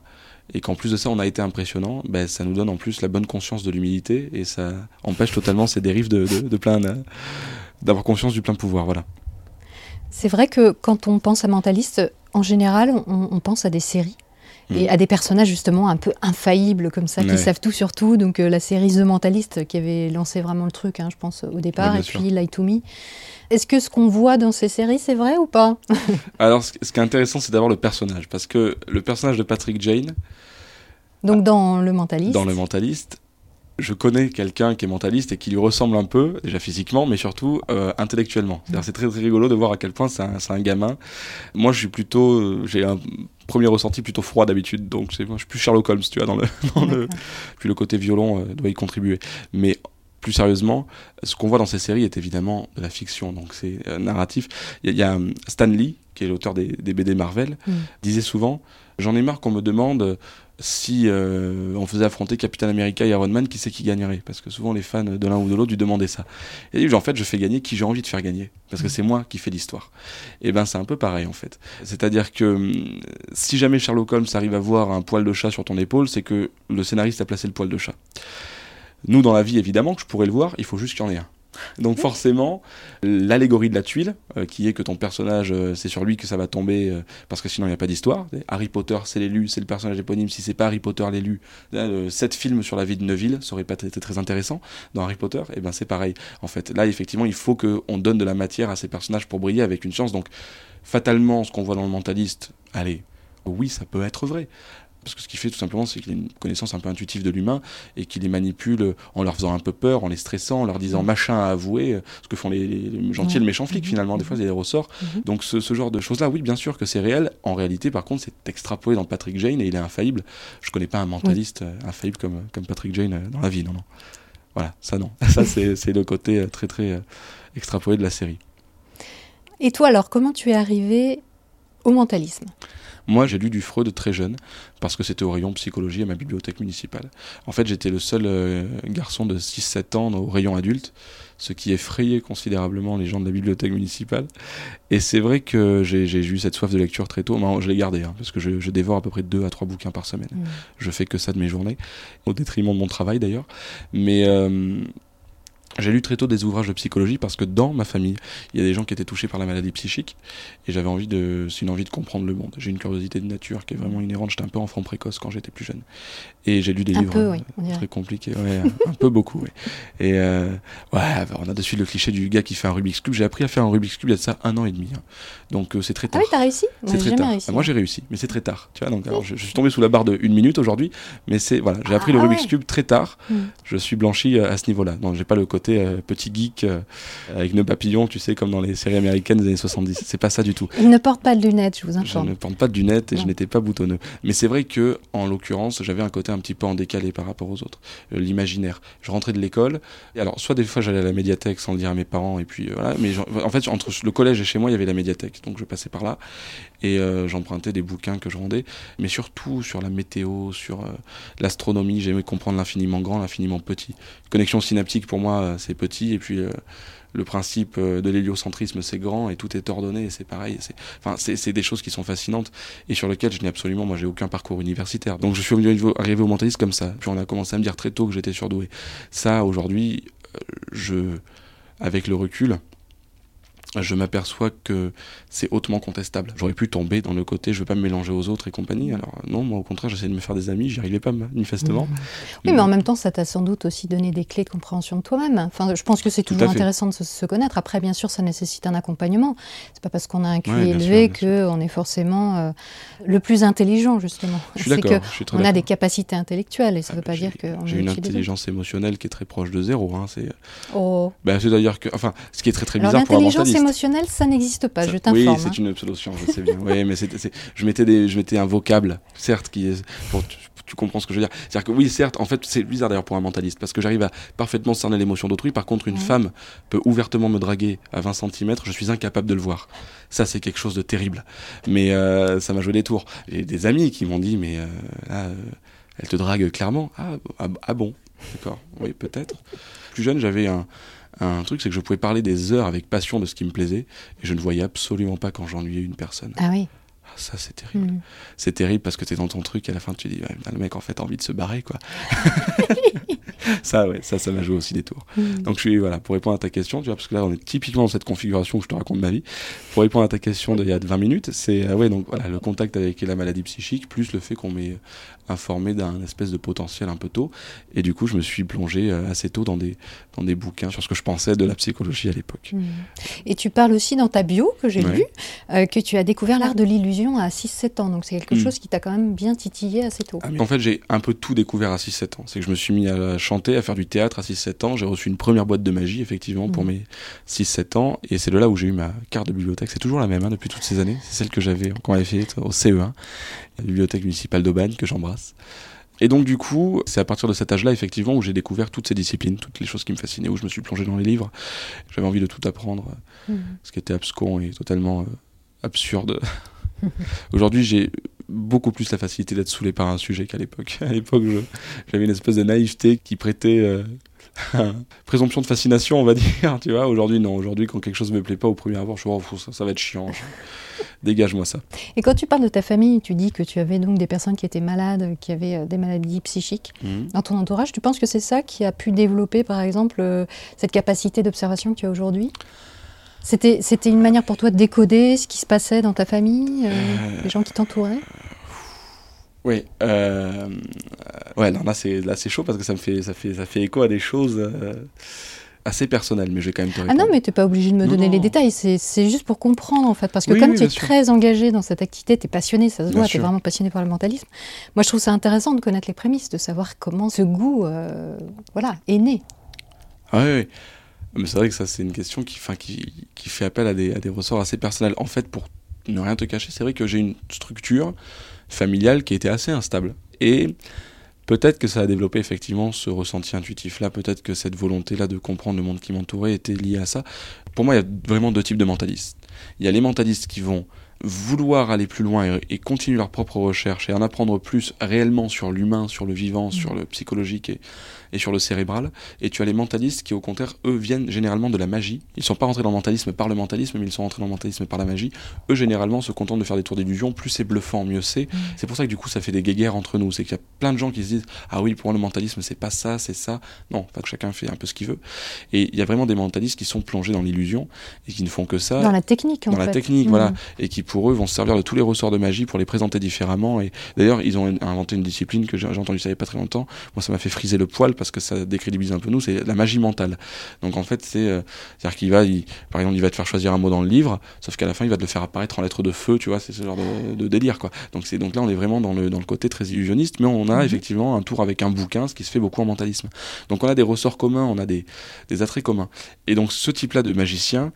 et qu'en plus de ça, on a été impressionnant, ben, ça nous donne en plus la bonne conscience de l'humilité, et ça empêche totalement ces dérives de plein, euh, d'avoir conscience du plein pouvoir. Voilà. C'est vrai que quand on pense à mentaliste, en général, on, on pense à des séries. Et Mm. à des personnages justement un peu infaillibles comme ça, qui savent tout sur tout. Donc euh, la série The Mentalist qui avait lancé vraiment le truc, hein, je pense, au départ, Ouais, et sûr. puis Lie to Me. Est-ce que ce qu'on voit dans ces séries, c'est vrai ou pas? Alors, ce, ce qui est intéressant, c'est d'avoir le personnage, parce que le personnage de Patrick Jane, Donc dans Le Mentaliste. dans Le Mentaliste, je connais quelqu'un qui est mentaliste et qui lui ressemble un peu, déjà physiquement, mais surtout euh, intellectuellement. C'est-à-dire, c'est très, très rigolo de voir à quel point c'est un, un gamin. Moi, je suis plutôt, euh, j'ai un premier ressenti plutôt froid d'habitude, donc moi, je suis plus Sherlock Holmes, tu vois, dans le, dans le, puis le côté violon euh, doit y contribuer. Mais plus sérieusement, ce qu'on voit dans ces séries est évidemment de la fiction, donc c'est euh, narratif. Il y, y a euh, Stan Lee, qui est l'auteur des, des BD Marvel, Mm. disait souvent J'en ai marre qu'on me demande si euh, on faisait affronter Captain America et Iron Man, qui c'est qui gagnerait? Parce que souvent les fans de l'un ou de l'autre lui demandaient ça. Et il dit En fait, je fais gagner qui j'ai envie de faire gagner, parce que c'est moi qui fais l'histoire. Et ben c'est un peu pareil en fait. C'est-à-dire que hum, si jamais Sherlock Holmes arrive à voir un poil de chat sur ton épaule, c'est que le scénariste a placé le poil de chat. Nous, dans la vie, évidemment, que je pourrais le voir, il faut juste qu'il y en ait un. Donc forcément, l'allégorie de la tuile, euh, qui est que ton personnage, euh, c'est sur lui que ça va tomber, euh, parce que sinon il n'y a pas d'histoire. Harry Potter, c'est l'élu, c'est le personnage éponyme. Si c'est pas Harry Potter l'élu, sept films sur la vie de Neville, ça aurait pas été très intéressant. Dans Harry Potter, et ben c'est pareil. En fait, là effectivement, il faut qu'on donne de la matière à ces personnages pour briller avec une chance. Donc fatalement, ce qu'on voit dans le mentaliste, allez, oui, ça peut être vrai. Parce que ce qu'il fait tout simplement, c'est qu'il a une connaissance un peu intuitive de l'humain et qu'il les manipule en leur faisant un peu peur, en les stressant, en leur disant Mhm. machin à avouer, euh, ce que font les, gentils et le méchant flic Mhm. finalement. Des fois, il y a des ressorts. Donc ce, ce genre de choses-là, oui, bien sûr que c'est réel. En réalité, par contre, c'est extrapolé dans Patrick Jane et il est infaillible. Je connais pas un mentaliste euh, infaillible comme, comme Patrick Jane euh, dans la vie, non, non. Voilà, ça non. Ça, c'est le côté euh, très, très euh, extrapolé de la série. Et toi alors, comment tu es arrivé au mentalisme? Moi, j'ai lu du Freud très jeune, parce que c'était au rayon psychologie à ma bibliothèque municipale. En fait, j'étais le seul euh, garçon de 6-7 ans au rayon adulte, ce qui effrayait considérablement les gens de la bibliothèque municipale. Et c'est vrai que j'ai eu cette soif de lecture très tôt, mais je l'ai gardé, hein, parce que je, je dévore à peu près 2 à 3 bouquins par semaine. Mm. Je fais que ça de mes journées, au détriment de mon travail d'ailleurs. Mais euh, j'ai lu très tôt des ouvrages de psychologie parce que dans ma famille, il y a des gens qui étaient touchés par la maladie psychique et j'avais envie de, c'est une envie de comprendre le monde. J'ai une curiosité de nature qui est vraiment inhérente. J'étais un peu enfant précoce quand j'étais plus jeune et j'ai lu des Un livres peu, euh, oui, dirait. très compliqués, ouais, un peu beaucoup. ouais. Et euh, ouais, on a de suite le cliché du gars qui fait un Rubik's cube. J'ai appris à faire un Rubik's cube il y a de ça un an et demi, hein. donc euh, c'est très Ah tard. oui, t'as réussi? C'est très tard. réussi. Ah, Moi j'ai réussi, mais c'est très tard. Tu vois, donc alors, je, je suis tombé sous la barre de une minute aujourd'hui, mais c'est voilà, j'ai appris Ah le Rubik's ouais. cube très tard. Mm. Je suis blanchi euh, à ce niveau-là. Donc j'ai pas le côté côté euh, petit geek euh, avec nœud papillon, tu sais, comme dans les séries américaines des années 70. C'est pas ça du tout. Il ne porte pas de lunettes, je vous Je informe. ne porte pas de lunettes et je n'étais pas boutonneux. Mais c'est vrai que, en l'occurrence, j'avais un côté un petit peu en décalé par rapport aux autres. Euh, L'imaginaire. Je rentrais de l'école. Et alors, soit des fois j'allais à la médiathèque sans le dire à mes parents, et puis voilà. Mais en fait, entre le collège et chez moi, il y avait la médiathèque. Donc je passais par là. Et j'empruntais des bouquins que je rendais. Mais surtout sur la météo, sur l'astronomie. J'aimais comprendre l'infiniment grand, l'infiniment petit. Connexion synaptique, pour moi, c'est petit. Et puis. euh, le principe euh, de l'héliocentrisme, c'est grand et tout est ordonné, et c'est pareil. C'est, enfin, c'est, des choses qui sont fascinantes et sur lesquelles je n'ai absolument, moi, j'ai aucun parcours universitaire. Donc, je suis arrivé au- mentalisme comme ça. Puis, on a commencé à me dire très tôt que j'étais surdoué. Ça, aujourd'hui, euh, je, avec le recul, je m'aperçois que c'est hautement contestable. J'aurais pu tomber dans le côté je veux pas me mélanger aux autres et compagnie. Alors non, moi au contraire, j'essayais de me faire des amis, j'y arrivais pas manifestement. Oui, mais en même temps, ça t'a sans doute aussi donné des clés de compréhension de toi-même. Enfin, je pense que c'est toujours intéressant de se, se connaître. Après, bien sûr, ça nécessite un accompagnement. C'est pas parce qu'on a un QI Ouais, élevé qu'on est forcément euh, le plus intelligent, justement. Je suis d'accord, que je suis très on a des capacités intellectuelles et ça ne veut pas dire qu'on J'ai une intelligence émotionnelle qui est très proche de zéro. Hein, c'est, autres. Oh. ben, c'est-à-dire que, enfin, ce qui est très très Alors, bizarre pour un mentaliste. Émotionnelle, ça n'existe pas, Ça- je t'informe. Oui, hein. c'est une pseudo-science, je sais bien. oui, mais c'est- je, mettais des, je mettais un vocable, certes, qui est. Pour, tu, tu comprends ce que je veux dire. C'est-à-dire que oui, certes, en fait, c'est bizarre d'ailleurs pour un mentaliste, parce que j'arrive à parfaitement cerner l'émotion d'autrui. Par contre, une Ouais. femme peut ouvertement me draguer à 20 cm, je suis incapable de le voir. Ça, c'est quelque chose de terrible. Mais euh, ça m'a joué des tours. J'ai des amis qui m'ont dit, mais euh, là, euh, elle te drague clairement. Ah, ah, ah bon D'accord, oui, peut-être. Plus jeune, j'avais un, un truc, c'est que je pouvais parler des heures avec passion de ce qui me plaisait, et je ne voyais absolument pas quand j'ennuyais une personne. Ah oui. Ça, c'est terrible. Mm. C'est terrible parce que t'es dans ton truc, et à la fin, tu te dis, le mec, en fait, a envie de se barrer, quoi. ça, ouais, ça, ça m'a joué aussi des tours. Mm. Donc, je suis, voilà, pour répondre à ta question, tu vois, parce que là, on est typiquement dans cette configuration où je te raconte ma vie. Pour répondre à ta question d'il y a 20 minutes, c'est, euh, ouais, donc, voilà, le contact avec la maladie psychique, plus le fait qu'on m'ait informé d'un espèce de potentiel un peu tôt. Et du coup, je me suis plongé euh, assez tôt dans des, dans des bouquins sur ce que je pensais de la psychologie à l'époque. Mm. Et tu parles aussi dans ta bio, que j'ai Ouais. lu, euh, que tu as découvert l'art de l'illusion à 6-7 ans. Donc c'est quelque Mm. chose qui t'a quand même bien titillé assez tôt. Ah, en fait, j'ai un peu tout découvert à 6-7 ans. C'est que je me suis mis à chanter, à faire du théâtre à 6-7 ans. J'ai reçu une première boîte de magie, effectivement, pour Mhm. mes 6-7 ans. Et c'est de là où j'ai eu ma carte de bibliothèque. C'est toujours la même hein, depuis toutes ces années. C'est celle que j'avais quand on avait fait au CE1, la bibliothèque municipale d'Aubagne, que j'embrasse. Et donc, du coup, c'est à partir de cet âge-là, effectivement, où j'ai découvert toutes ces disciplines, toutes les choses qui me fascinaient, où je me suis plongé dans les livres. J'avais envie de tout apprendre, Mm. ce qui était abscon et totalement euh, absurde. Aujourd'hui, j'ai beaucoup plus la facilité d'être saoulé par un sujet qu'à l'époque. À l'époque, j'avais une espèce de naïveté qui prêtait euh, présomption de fascination, on va dire. Tu vois, aujourd'hui, non. Aujourd'hui, quand quelque chose me plaît pas au premier abord, je suis oh, pff, ça, ça va être chiant. je- Dégage-moi ça. Et quand tu parles de ta famille, tu dis que tu avais donc des personnes qui étaient malades, qui avaient euh, des maladies psychiques. Mhm. Dans ton entourage, tu penses que c'est ça qui a pu développer, par exemple, euh, cette capacité d'observation que tu as aujourd'hui? C'était c'était une manière pour toi de décoder ce qui se passait dans ta famille, euh, Euh, les gens qui t'entouraient? Oui. Euh, ouais, non, là c'est là c'est chaud parce que ça me fait ça fait ça fait écho à des choses assez personnelles, mais je vais quand même te Ah non, mais tu n'es pas obligé de me Non, donner les détails, c'est c'est juste pour comprendre en fait. Parce que Oui, comme oui, tu es sûr. très engagé dans cette activité, tu es passionné, ça se voit, tu es vraiment passionné par le mentalisme. Moi, je trouve ça intéressant de connaître les prémices, de savoir comment ce goût euh, voilà, est né. Ah oui, oui. Mais c'est vrai que ça, c'est une question qui, enfin, qui, qui fait appel à des, à des ressorts assez personnels. En fait, pour ne rien te cacher, c'est vrai que j'ai une structure familiale qui était assez instable. Et peut-être que ça a développé effectivement ce ressenti intuitif-là, peut-être que cette volonté-là de comprendre le monde qui m'entourait était liée à ça. Pour moi, il y a vraiment deux types de mentalistes. Il y a les mentalistes qui vont vouloir aller plus loin et, et continuer leur propre recherche et en apprendre plus réellement sur l'humain, sur le vivant, sur le psychologique et, et sur le cérébral. Et tu as les mentalistes qui, au contraire, eux, viennent généralement de la magie. Ils ne sont pas rentrés dans le mentalisme par le mentalisme, mais ils sont rentrés dans le mentalisme par la magie. Eux, généralement, se contentent de faire des tours d'illusion. Plus c'est bluffant, mieux c'est. C'est pour ça que du coup, ça fait des guéguerres entre nous. C'est qu'il y a plein de gens qui se disent Ah oui, pour moi, le mentalisme, c'est pas ça, c'est ça. Non, enfin, que chacun fait un peu ce qu'il veut. Et il y a vraiment des mentalistes qui sont plongés dans l'illusion et qui ne font que ça Dans la technique, en dans fait. la technique, voilà, et qui pour eux vont se servir de tous les ressorts de magie pour les présenter différemment. Et d'ailleurs, ils ont inventé une discipline que j'ai entendu ça il n'y a pas très longtemps. Moi, ça m'a fait friser le poil parce que ça décrédibilise un peu nous. C'est la magie mentale. Donc en fait, c'est euh, dire qu'il va, par exemple, il va te faire choisir un mot dans le livre, sauf qu'à la fin, il va te le faire apparaître en lettres de feu. Tu vois, c'est ce genre de, délire, quoi. Donc c'est donc là, on est vraiment dans le dans le côté très illusionniste, mais on a mhm. effectivement un tour avec un bouquin, ce qui se fait beaucoup en mentalisme. Donc on a des ressorts communs, on a des des attraits communs. Et donc ce type-là de magicien,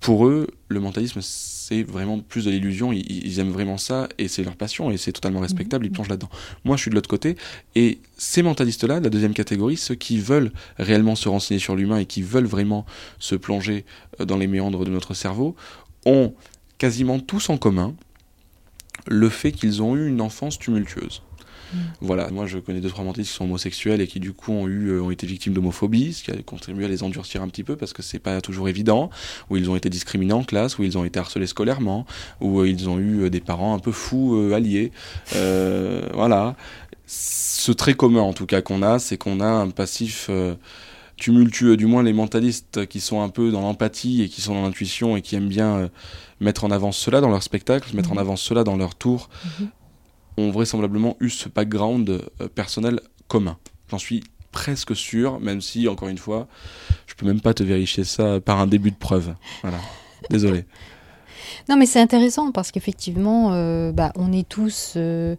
pour eux, le mentalisme, c'est vraiment plus de l'illusion. Ils, aiment vraiment ça et c'est leur passion et c'est totalement respectable. Ils plongent là-dedans. Moi, je suis de l'autre côté. Et ces mentalistes-là, la deuxième catégorie, ceux qui veulent réellement se renseigner sur l'humain et qui veulent vraiment se plonger euh, dans les méandres de notre cerveau, ont quasiment tous en commun le fait qu'ils ont eu une enfance tumultueuse. Mm. Voilà, moi je connais deux trois mentalistes qui sont homosexuels et qui du coup ont eu euh, ont été victimes d'homophobie, ce qui a contribué à les endurcir un petit peu parce que c'est pas toujours évident, où ils ont été discriminés en classe, où ils ont été harcelés scolairement, où euh, ils ont eu euh, des parents un peu fous alliés. voilà. Ce trait commun en tout cas qu'on a, c'est qu'on a un passif tumultueux, du moins les mentalistes qui sont un peu dans l'empathie et qui sont dans l'intuition et qui aiment bien mettre en avant cela dans leur spectacle, mettre en mm. avant cela dans leur tour, mm-hmm ont vraisemblablement eu ce background euh, personnel commun. J'en suis presque sûr, même si, encore une fois, je peux même pas te vérifier ça par un début de preuve. Voilà. Désolé. Non, mais c'est intéressant parce qu'effectivement, euh, bah, on est tous euh,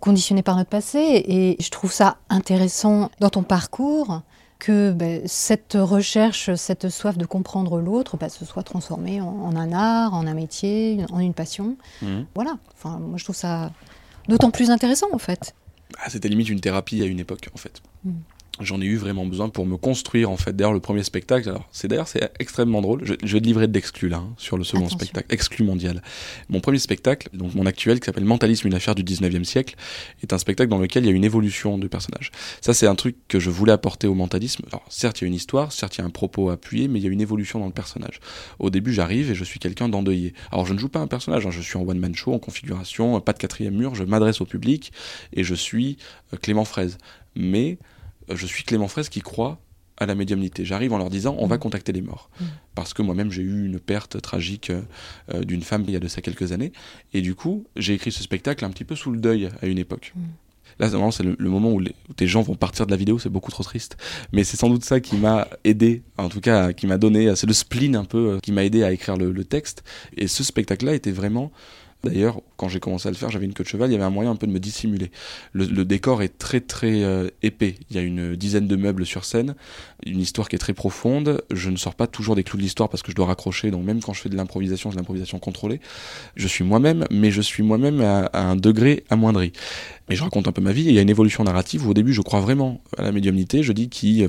conditionnés par notre passé et je trouve ça intéressant dans ton parcours que bah, cette recherche, cette soif de comprendre l'autre bah, se soit transformée en, un art, en un métier, en une passion. Mmh. Voilà. Enfin, moi, je trouve ça d'autant plus intéressant en fait. Ah, c'était limite une thérapie à une époque en fait. Hmm j'en ai eu vraiment besoin pour me construire en fait. D'ailleurs, le premier spectacle, alors c'est d'ailleurs c'est extrêmement drôle. Je, vais te livrer d'exclus là hein, sur le second spectacle, exclu mondial. Mon premier spectacle, donc mon actuel, qui s'appelle Mentalisme, une affaire du 19e siècle, est un spectacle dans lequel il y a une évolution de personnage. Ça, c'est un truc que je voulais apporter au mentalisme. Alors, certes, il y a une histoire, certes, il y a un propos appuyé, mais il y a une évolution dans le personnage. Au début, j'arrive et je suis quelqu'un d'endeuillé. Alors, je ne joue pas un personnage, hein, je suis en one man show, en configuration, pas de quatrième mur, je m'adresse au public et je suis euh, Clément Fraise. Mais je suis Clément Fraisse qui croit à la médiumnité. J'arrive en leur disant on va mm. contacter les morts. Mm. Parce que moi-même j'ai eu une perte tragique euh, d'une femme il y a de ça quelques années. Et du coup, j'ai écrit ce spectacle un petit peu sous le deuil à une époque. Mm. Là, c'est le, moment où, les, tes gens vont partir de la vidéo, c'est beaucoup trop triste. Mais c'est sans doute ça qui m'a aidé, en tout cas, qui m'a donné, c'est le spleen un peu, euh, qui m'a aidé à écrire le texte. Et ce spectacle-là était vraiment D'ailleurs, quand j'ai commencé à le faire, j'avais une queue de cheval, il y avait un moyen un peu de me dissimuler. Le, décor est très très euh, épais. Il y a une dizaine de meubles sur scène, une histoire qui est très profonde. Je ne sors pas toujours des clous de l'histoire parce que je dois raccrocher, donc même quand je fais de l'improvisation, c'est l'improvisation contrôlée. Je suis moi-même, mais je suis moi-même à, un degré amoindri. Et je raconte un peu ma vie, et il y a une évolution narrative où au début je crois vraiment à la médiumnité. Je dis qui, euh,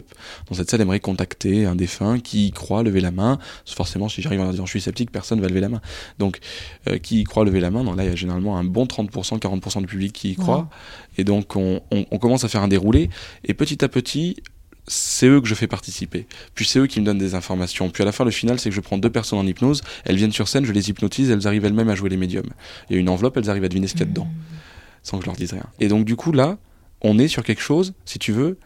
dans cette salle, aimerait contacter un défunt, qui croit lever la main. Forcément, si j'arrive en disant je suis sceptique, personne va lever la main. Donc, euh, qui croit lever la main, là il y a généralement un bon 30%, 40% du public qui y croit. Et donc on, on, commence à faire un déroulé, et petit à petit, c'est eux que je fais participer. Puis c'est eux qui me donnent des informations. Puis à la fin, le final, c'est que je prends deux personnes en hypnose, elles viennent sur scène, je les hypnotise, elles arrivent elles-mêmes à jouer les médiums. Il y a une enveloppe, elles arrivent à deviner ce qu'il y a dedans sans que je leur dise rien. Et donc du coup là, on est sur quelque chose, si tu veux,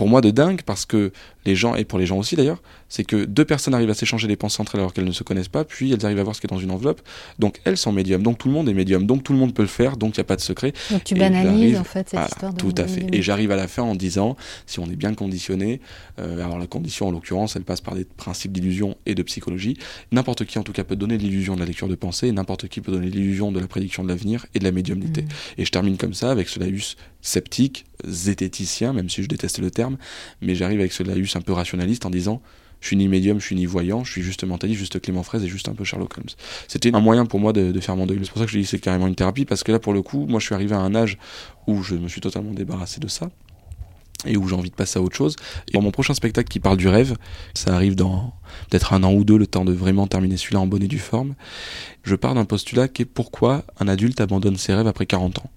pour moi de dingue parce que les gens, et pour les gens aussi d'ailleurs, c'est que deux personnes arrivent à s'échanger des pensées entre elles alors qu'elles ne se connaissent pas, puis elles arrivent à voir ce qui est dans une enveloppe. Donc elles sont médiums, donc tout le monde est médium, donc tout le monde peut le faire, donc il n'y a pas de secret. Donc tu banalises en fait cette histoire. De tout à fait. Et j'arrive à la fin en disant, si on est bien conditionné, euh, alors la condition en l'occurrence, elle passe par des principes d'illusion et de psychologie. N'importe qui en tout cas peut donner l'illusion de la lecture de pensée, n'importe qui peut donner l'illusion de la prédiction de l'avenir et de la médiumnité. Mm. Et je termine comme ça avec ce laïus sceptique, zététicien, même si je déteste le terme, mais j'arrive avec ce laïus un peu rationaliste en disant je suis ni médium, je suis ni voyant, je suis juste mentaliste, juste Clément Fraise et juste un peu Sherlock Holmes. C'était un moyen pour moi de, faire mon deuil. C'est pour ça que je dis c'est carrément une thérapie, parce que là, pour le coup, moi, je suis arrivé à un âge où je me suis totalement débarrassé de ça et où j'ai envie de passer à autre chose. Et pour mon prochain spectacle qui parle du rêve, ça arrive dans peut-être un an ou deux, le temps de vraiment terminer celui-là en bonne et due forme. Je pars d'un postulat qui est pourquoi un adulte abandonne ses rêves après 40 ans.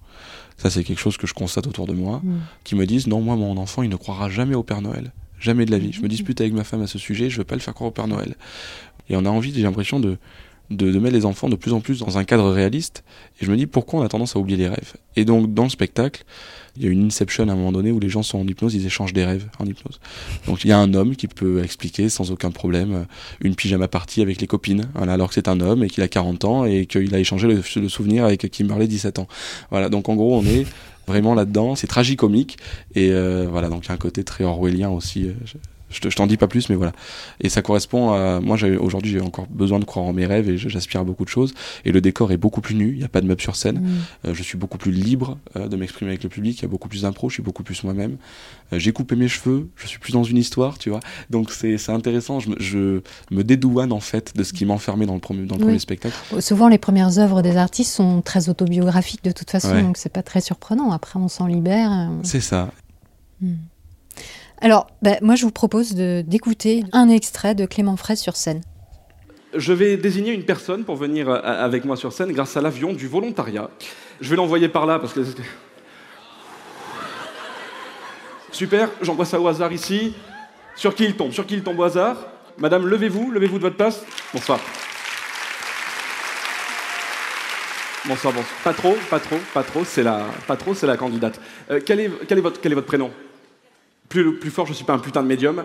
Ça, c'est quelque chose que je constate autour de moi, mm. qui me disent non, moi, mon enfant, il ne croira jamais au Père Noël. Jamais de la vie. Je me dispute avec ma femme à ce sujet, je veux pas le faire croire au Père Noël. Et on a envie, j'ai l'impression, de, de, de, mettre les enfants de plus en plus dans un cadre réaliste. Et je me dis pourquoi on a tendance à oublier les rêves? Et donc dans le spectacle, il y a une inception à un moment donné où les gens sont en hypnose, ils échangent des rêves en hypnose. Donc il y a un homme qui peut expliquer sans aucun problème euh, une pyjama partie avec les copines, voilà, alors que c'est un homme et qu'il a 40 ans et qu'il a échangé le, souvenir avec Kimberley 17 ans. Voilà, donc en gros on est vraiment là-dedans, c'est tragicomique et euh, voilà donc il y a un côté très orwellien aussi. Je, je t'en dis pas plus, mais voilà. Et ça correspond à. Moi, aujourd'hui, j'ai encore besoin de croire en mes rêves et j'aspire à beaucoup de choses. Et le décor est beaucoup plus nu. Il n'y a pas de meubles sur scène. Mm. Euh, je suis beaucoup plus libre euh, de m'exprimer avec le public. Il y a beaucoup plus d'impro. Je suis beaucoup plus moi-même. Euh, j'ai coupé mes cheveux. Je suis plus dans une histoire, tu vois. Donc c'est intéressant. Je me, je me, dédouane en fait de ce qui m'enfermait dans le, premier, dans le premier spectacle. Souvent, les premières œuvres des artistes sont très autobiographiques de toute façon. Donc c'est pas très surprenant. Après, on s'en libère. C'est ça. Mm. Alors, bah, moi, je vous propose d'écouter un extrait de Clément Fraisse sur scène. Je vais désigner une personne pour venir euh, avec moi sur scène grâce à l'avion du volontariat. Je vais l'envoyer par là parce que. Super, j'envoie ça au hasard ici. Sur qui il tombe? Sur qui il tombe au hasard? Madame, levez-vous, levez-vous de votre place. Bonsoir. Bonsoir, bonsoir. Pas trop, pas trop, pas trop, c'est la, c'est la candidate. Euh, quel est votre prénom? Plus, fort, je suis pas un putain de médium.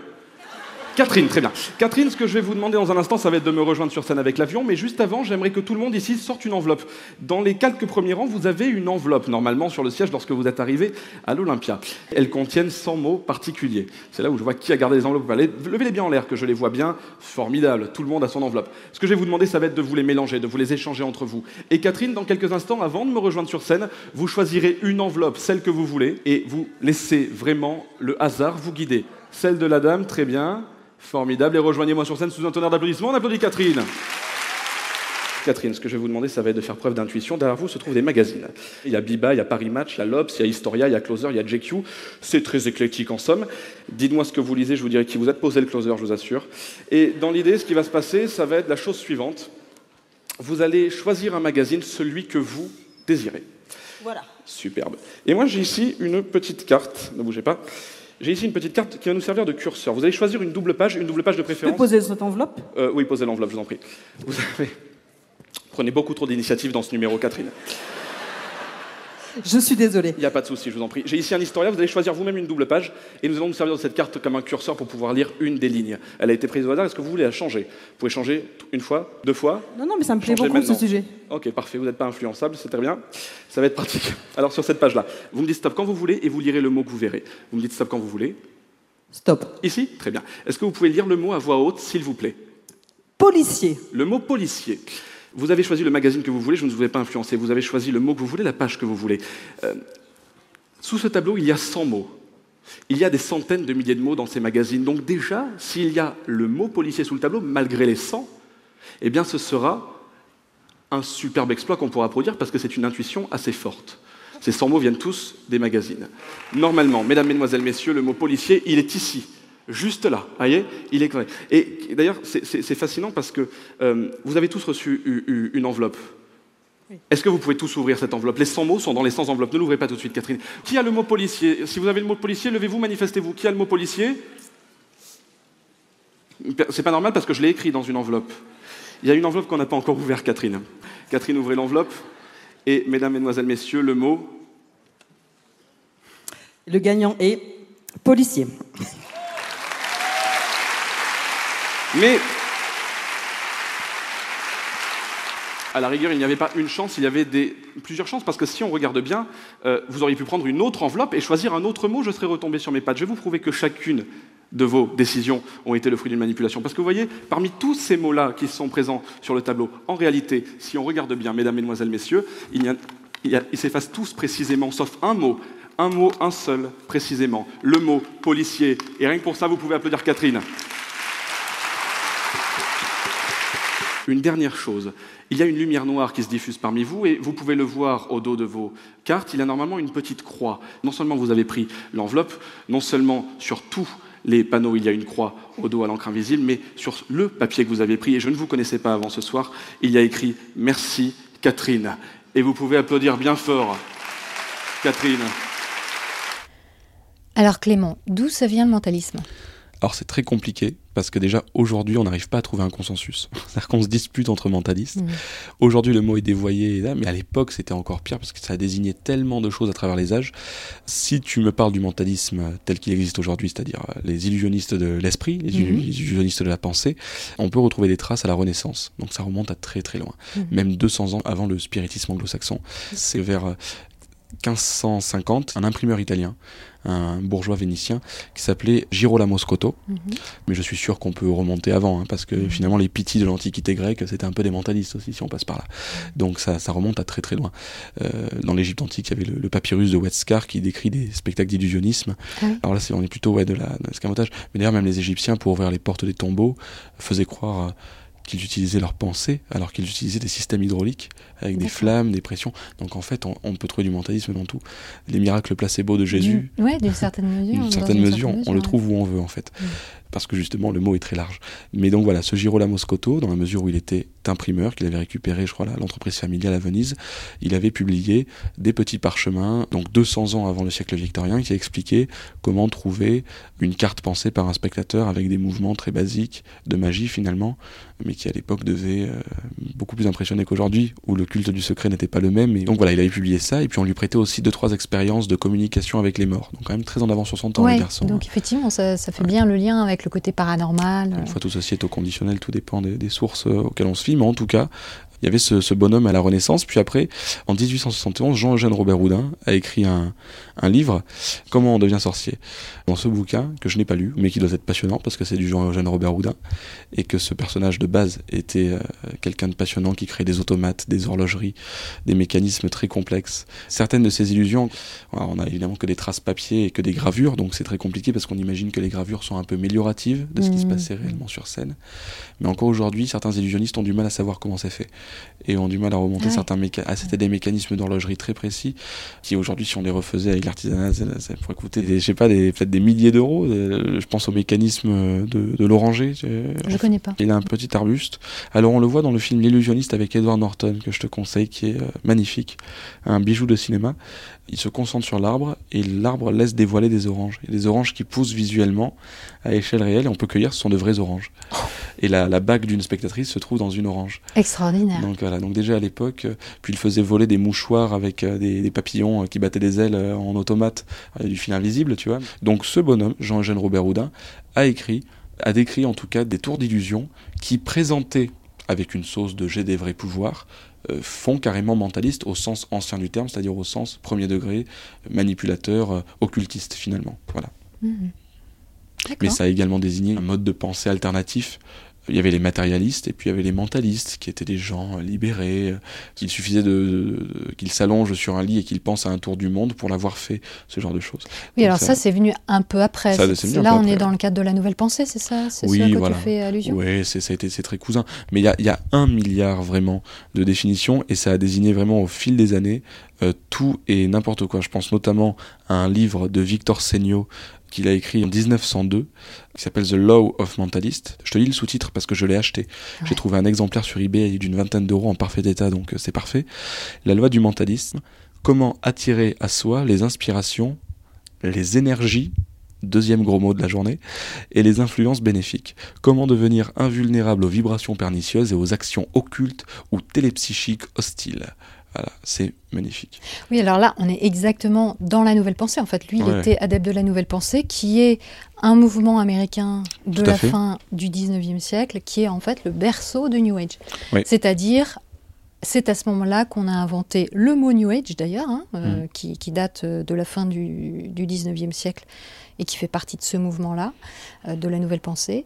Catherine, très bien. Catherine, ce que je vais vous demander dans un instant, ça va être de me rejoindre sur scène avec l'avion, mais juste avant, j'aimerais que tout le monde ici sorte une enveloppe. Dans les quelques premiers rangs, vous avez une enveloppe, normalement, sur le siège lorsque vous êtes arrivé à l'Olympia. Elles contiennent 100 mots particuliers. C'est là où je vois qui a gardé les enveloppes. Levez-les bien en l'air, que je les vois bien. Formidable, tout le monde a son enveloppe. Ce que je vais vous demander, ça va être de vous les mélanger, de vous les échanger entre vous. Et Catherine, dans quelques instants, avant de me rejoindre sur scène, vous choisirez une enveloppe, celle que vous voulez, et vous laissez vraiment le hasard vous guider. Celle de la dame, très bien. Formidable. Et rejoignez-moi sur scène sous un tonnerre d'applaudissements. On applaudit Catherine. Catherine, ce que je vais vous demander, ça va être de faire preuve d'intuition. Derrière vous se trouvent des magazines. Il y a Biba, il y a Paris Match, il y a Lobs, il y a Historia, il y a Closer, il y a JQ. C'est très éclectique en somme. Dites-moi ce que vous lisez, je vous dirai qui vous êtes. Posez le Closer, je vous assure. Et dans l'idée, ce qui va se passer, ça va être la chose suivante. Vous allez choisir un magazine, celui que vous désirez. Voilà. Superbe. Et moi, j'ai ici une petite carte. Ne bougez pas. J'ai ici une petite carte qui va nous servir de curseur. Vous allez choisir une double page, une double page de préférence. Vous poser cette enveloppe? Euh, Oui, posez l'enveloppe, je vous en prie. Vous avez... Prenez beaucoup trop d'initiatives dans ce numéro, Catherine. Je suis désolé. Il n'y a pas de souci, je vous en prie. J'ai ici un historien, vous allez choisir vous-même une double page et nous allons nous servir de cette carte comme un curseur pour pouvoir lire une des lignes. Elle a été prise au hasard, est-ce que vous voulez la changer? Vous pouvez changer une fois, deux fois? Non, non, mais ça me plaît beaucoup ce sujet. Ok, parfait, vous n'êtes pas influençable, c'est très bien. Ça va être pratique. Alors sur cette page-là, vous me dites stop quand vous voulez et vous lirez le mot que vous verrez. Vous me dites stop quand vous voulez. Stop. Ici? Très bien. Est-ce que vous pouvez lire le mot à voix haute, s'il vous plaît? Policier. Le mot policier. Vous avez choisi le magazine que vous voulez, je ne vous ai pas influencé. Vous avez choisi le mot que vous voulez, la page que vous voulez. Euh, sous ce tableau, il y a 100 mots. Il y a des centaines de milliers de mots dans ces magazines. Donc déjà, s'il y a le mot policier sous le tableau, malgré les 100, eh bien ce sera un superbe exploit qu'on pourra produire parce que c'est une intuition assez forte. Ces 100 mots viennent tous des magazines. Normalement, mesdames, mesdemoiselles, messieurs, le mot policier, il est ici, juste là. Voyez il est Et d'ailleurs, c'est fascinant parce que euh, vous avez tous reçu une enveloppe. Est-ce que vous pouvez tous ouvrir cette enveloppe? Les 100 mots sont dans les 100 enveloppes. Ne l'ouvrez pas tout de suite, Catherine. Qui a le mot policier? Si vous avez le mot policier, levez-vous, manifestez-vous. Qui a le mot policier? C'est pas normal parce que je l'ai écrit dans une enveloppe. Il y a une enveloppe qu'on n'a pas encore ouverte, Catherine. Catherine, ouvrez l'enveloppe. Et, mesdames, mesdemoiselles, messieurs, le mot Le gagnant est policier. Mais, à la rigueur, il n'y avait pas une chance, il y avait plusieurs chances, parce que si on regarde bien, euh, vous auriez pu prendre une autre enveloppe et choisir un autre mot, je serais retombé sur mes pattes. Je vais vous prouver que chacune de vos décisions ont été le fruit d'une manipulation. Parce que vous voyez, parmi tous ces mots-là qui sont présents sur le tableau, en réalité, si on regarde bien, mesdames, mesdemoiselles, messieurs, il ils s'effacent tous précisément, sauf un mot. Un mot, un seul, précisément. Le mot policier. Et rien que pour ça, vous pouvez applaudir Catherine. Une dernière chose, il y a une lumière noire qui se diffuse parmi vous et vous pouvez le voir au dos de vos cartes. Il y a normalement une petite croix. Non seulement vous avez pris l'enveloppe, non seulement sur tout les panneaux, il y a une croix au dos à l'encre invisible, mais sur le papier que vous avez pris, et je ne vous connaissais pas avant ce soir, il y a écrit Merci Catherine. Et vous pouvez applaudir bien fort, Catherine. Alors Clément, d'où ça vient le mentalisme? Alors c'est très compliqué parce que déjà aujourd'hui on n'arrive pas à trouver un consensus. C'est-à-dire qu'on se dispute entre mentalistes. Mhm. Aujourd'hui le mot est dévoyé, mais à l'époque c'était encore pire parce que ça désignait tellement de choses à travers les âges. Si tu me parles du mentalisme tel qu'il existe aujourd'hui, c'est-à-dire euh, les illusionnistes de l'esprit, les Mhm. illusionnistes de la pensée, on peut retrouver des traces à la Renaissance. Donc ça remonte à très très loin, Mhm. même 200 ans avant le spiritisme anglo-saxon. C'est vers euh, 1550, un imprimeur italien, un bourgeois vénitien, qui s'appelait Girolamo Scotto. Mhm. Mais je suis sûr qu'on peut remonter avant, hein, parce que finalement les Pythie de l'Antiquité grecque, c'était un peu des mentalistes aussi, si on passe par là. Donc ça, ça remonte à très très loin. Euh, dans l'Égypte antique, il y avait le, le papyrus de Wetskar qui décrit des spectacles d'illusionnisme. Ah. Alors là, c'est- on est plutôt ouais, de l'escamotage. Mais d'ailleurs, même les Égyptiens, pour ouvrir les portes des tombeaux, faisaient croire euh, qu'ils utilisaient leurs pensées, alors qu'ils utilisaient des systèmes hydrauliques, avec des flammes, des pressions. Donc en fait, on, on peut trouver du mentalisme dans tout. Les miracles placebo de Jésus, Ouais, d'une certaine mesure. d'une certaine mesure, on le trouve où on veut en fait. Parce que justement, le mot est très large. Mais donc voilà, ce Girolamo Scotto, dans la mesure où il était imprimeur, qu'il avait récupéré, je crois, l'entreprise familiale à Venise, il avait publié des petits parchemins, donc 200 ans avant le siècle victorien, qui expliquaient comment trouver une carte pensée par un spectateur avec des mouvements très basiques de magie finalement, mais qui à l'époque devait euh, beaucoup plus impressionner qu'aujourd'hui, où le culte du secret n'était pas le même. Et donc voilà, il avait publié ça, et puis on lui prêtait aussi deux trois expériences de communication avec les morts. Donc quand même très en avance sur son temps, Ouais, le garçon. donc effectivement, ça, ça fait bien le lien avec le côté paranormal. Une fois tout ceci est au conditionnel, tout dépend des, des sources euh, auxquelles on se fie, mais en tout cas, il y avait ce, ce bonhomme à la Renaissance. Puis après, en 1871, Jean-Eugène Robert Houdin a écrit un, un livre, Comment on devient sorcier. Dans ce bouquin, que je n'ai pas lu, mais qui doit être passionnant, parce que c'est du Jean-Eugène Robert Houdin, et que ce personnage de base était euh, quelqu'un de passionnant qui créait des automates, des horlogeries, des mécanismes très complexes. Certaines de ces illusions, on a évidemment que des traces papier et que des gravures, donc c'est très compliqué parce qu'on imagine que les gravures sont un peu amélioratives de ce qui se Mhm. passait réellement sur scène. Mais encore aujourd'hui, certains illusionnistes ont du mal à savoir comment c'est fait et ont du mal à remonter ouais. certains mécanismes. Ah, c'était des mécanismes d'horlogerie très précis qui aujourd'hui, si on les refaisait avec l'artisanat, ça, ça pourrait coûter, des, je sais pas, peut-être des milliers d'euros. Euh, Je pense au mécanisme de, de l'oranger. euh, Je connais pas. il a un petit arbuste. Alors on le voit dans le film L'illusionniste avec Edward Norton que je te conseille, qui est euh, magnifique, un bijou de cinéma. Il se concentre sur l'arbre et l'arbre laisse dévoiler des oranges. A des oranges qui poussent visuellement à échelle réelle et on peut cueillir, ce sont de vraies oranges. Et la, la bague d'une spectatrice se trouve dans une orange. Extraordinaire. Donc voilà, donc déjà à l'époque, euh, puis il faisait voler des mouchoirs avec euh, des, des papillons euh, qui battaient des ailes en automate, du fil invisible, tu vois. Donc ce bonhomme, Jean-Eugène Robert Houdin, a écrit, a décrit en tout cas des tours d'illusion qui présentaient avec une sauce de j'ai des vrais pouvoirs, euh, font carrément mentaliste au sens ancien du terme, c'est-à-dire au sens premier degré, manipulateur, euh, occultiste finalement. Voilà. Mhm. Mais ça a également désigné un mode de pensée alternatif. Il y avait les matérialistes et puis il y avait les mentalistes, qui étaient des gens euh, libérés, euh, qu'il suffisait de, de- qu'ils s'allongent sur un lit et qu'ils pensent à un tour du monde pour l'avoir fait, ce genre de choses. Oui, Donc alors ça, c'est venu un peu après. Ça, Là, on est dans le cadre de la nouvelle pensée, c'est ça? C'est Oui, ce à quoi voilà. tu fais allusion? Ouais, c'est ça a été c'est très cousin. Mais il y a, il y a un milliard vraiment de définitions et ça a désigné vraiment au fil des années euh, tout et n'importe quoi. Je pense notamment à un livre de Victor Seigno qu'il a écrit en 1902 qui s'appelle The Law of Mentalist. Je te lis le sous-titre parce que je l'ai acheté. J'ai trouvé un exemplaire sur eBay d'une vingtaine d'euros en parfait état, donc euh, c'est parfait. La loi du mentalisme. Comment attirer à soi les inspirations, les énergies, deuxième gros mot de la journée, et les influences bénéfiques? Comment devenir invulnérable aux vibrations pernicieuses et aux actions occultes ou télépsychiques hostiles? Voilà, c'est magnifique. Oui, alors là, on est exactement dans la nouvelle pensée. En fait, lui, il Ouais. était adepte de la nouvelle pensée, qui est un mouvement américain de la fait. fin du 19e siècle, qui est en fait le berceau du New Age. Oui. C'est-à-dire, c'est à ce moment-là qu'on a inventé le mot New Age, d'ailleurs, hein, Mm. euh, qui, qui date euh, de la fin du, du 19e siècle et qui fait partie de ce mouvement-là, euh, de la nouvelle pensée,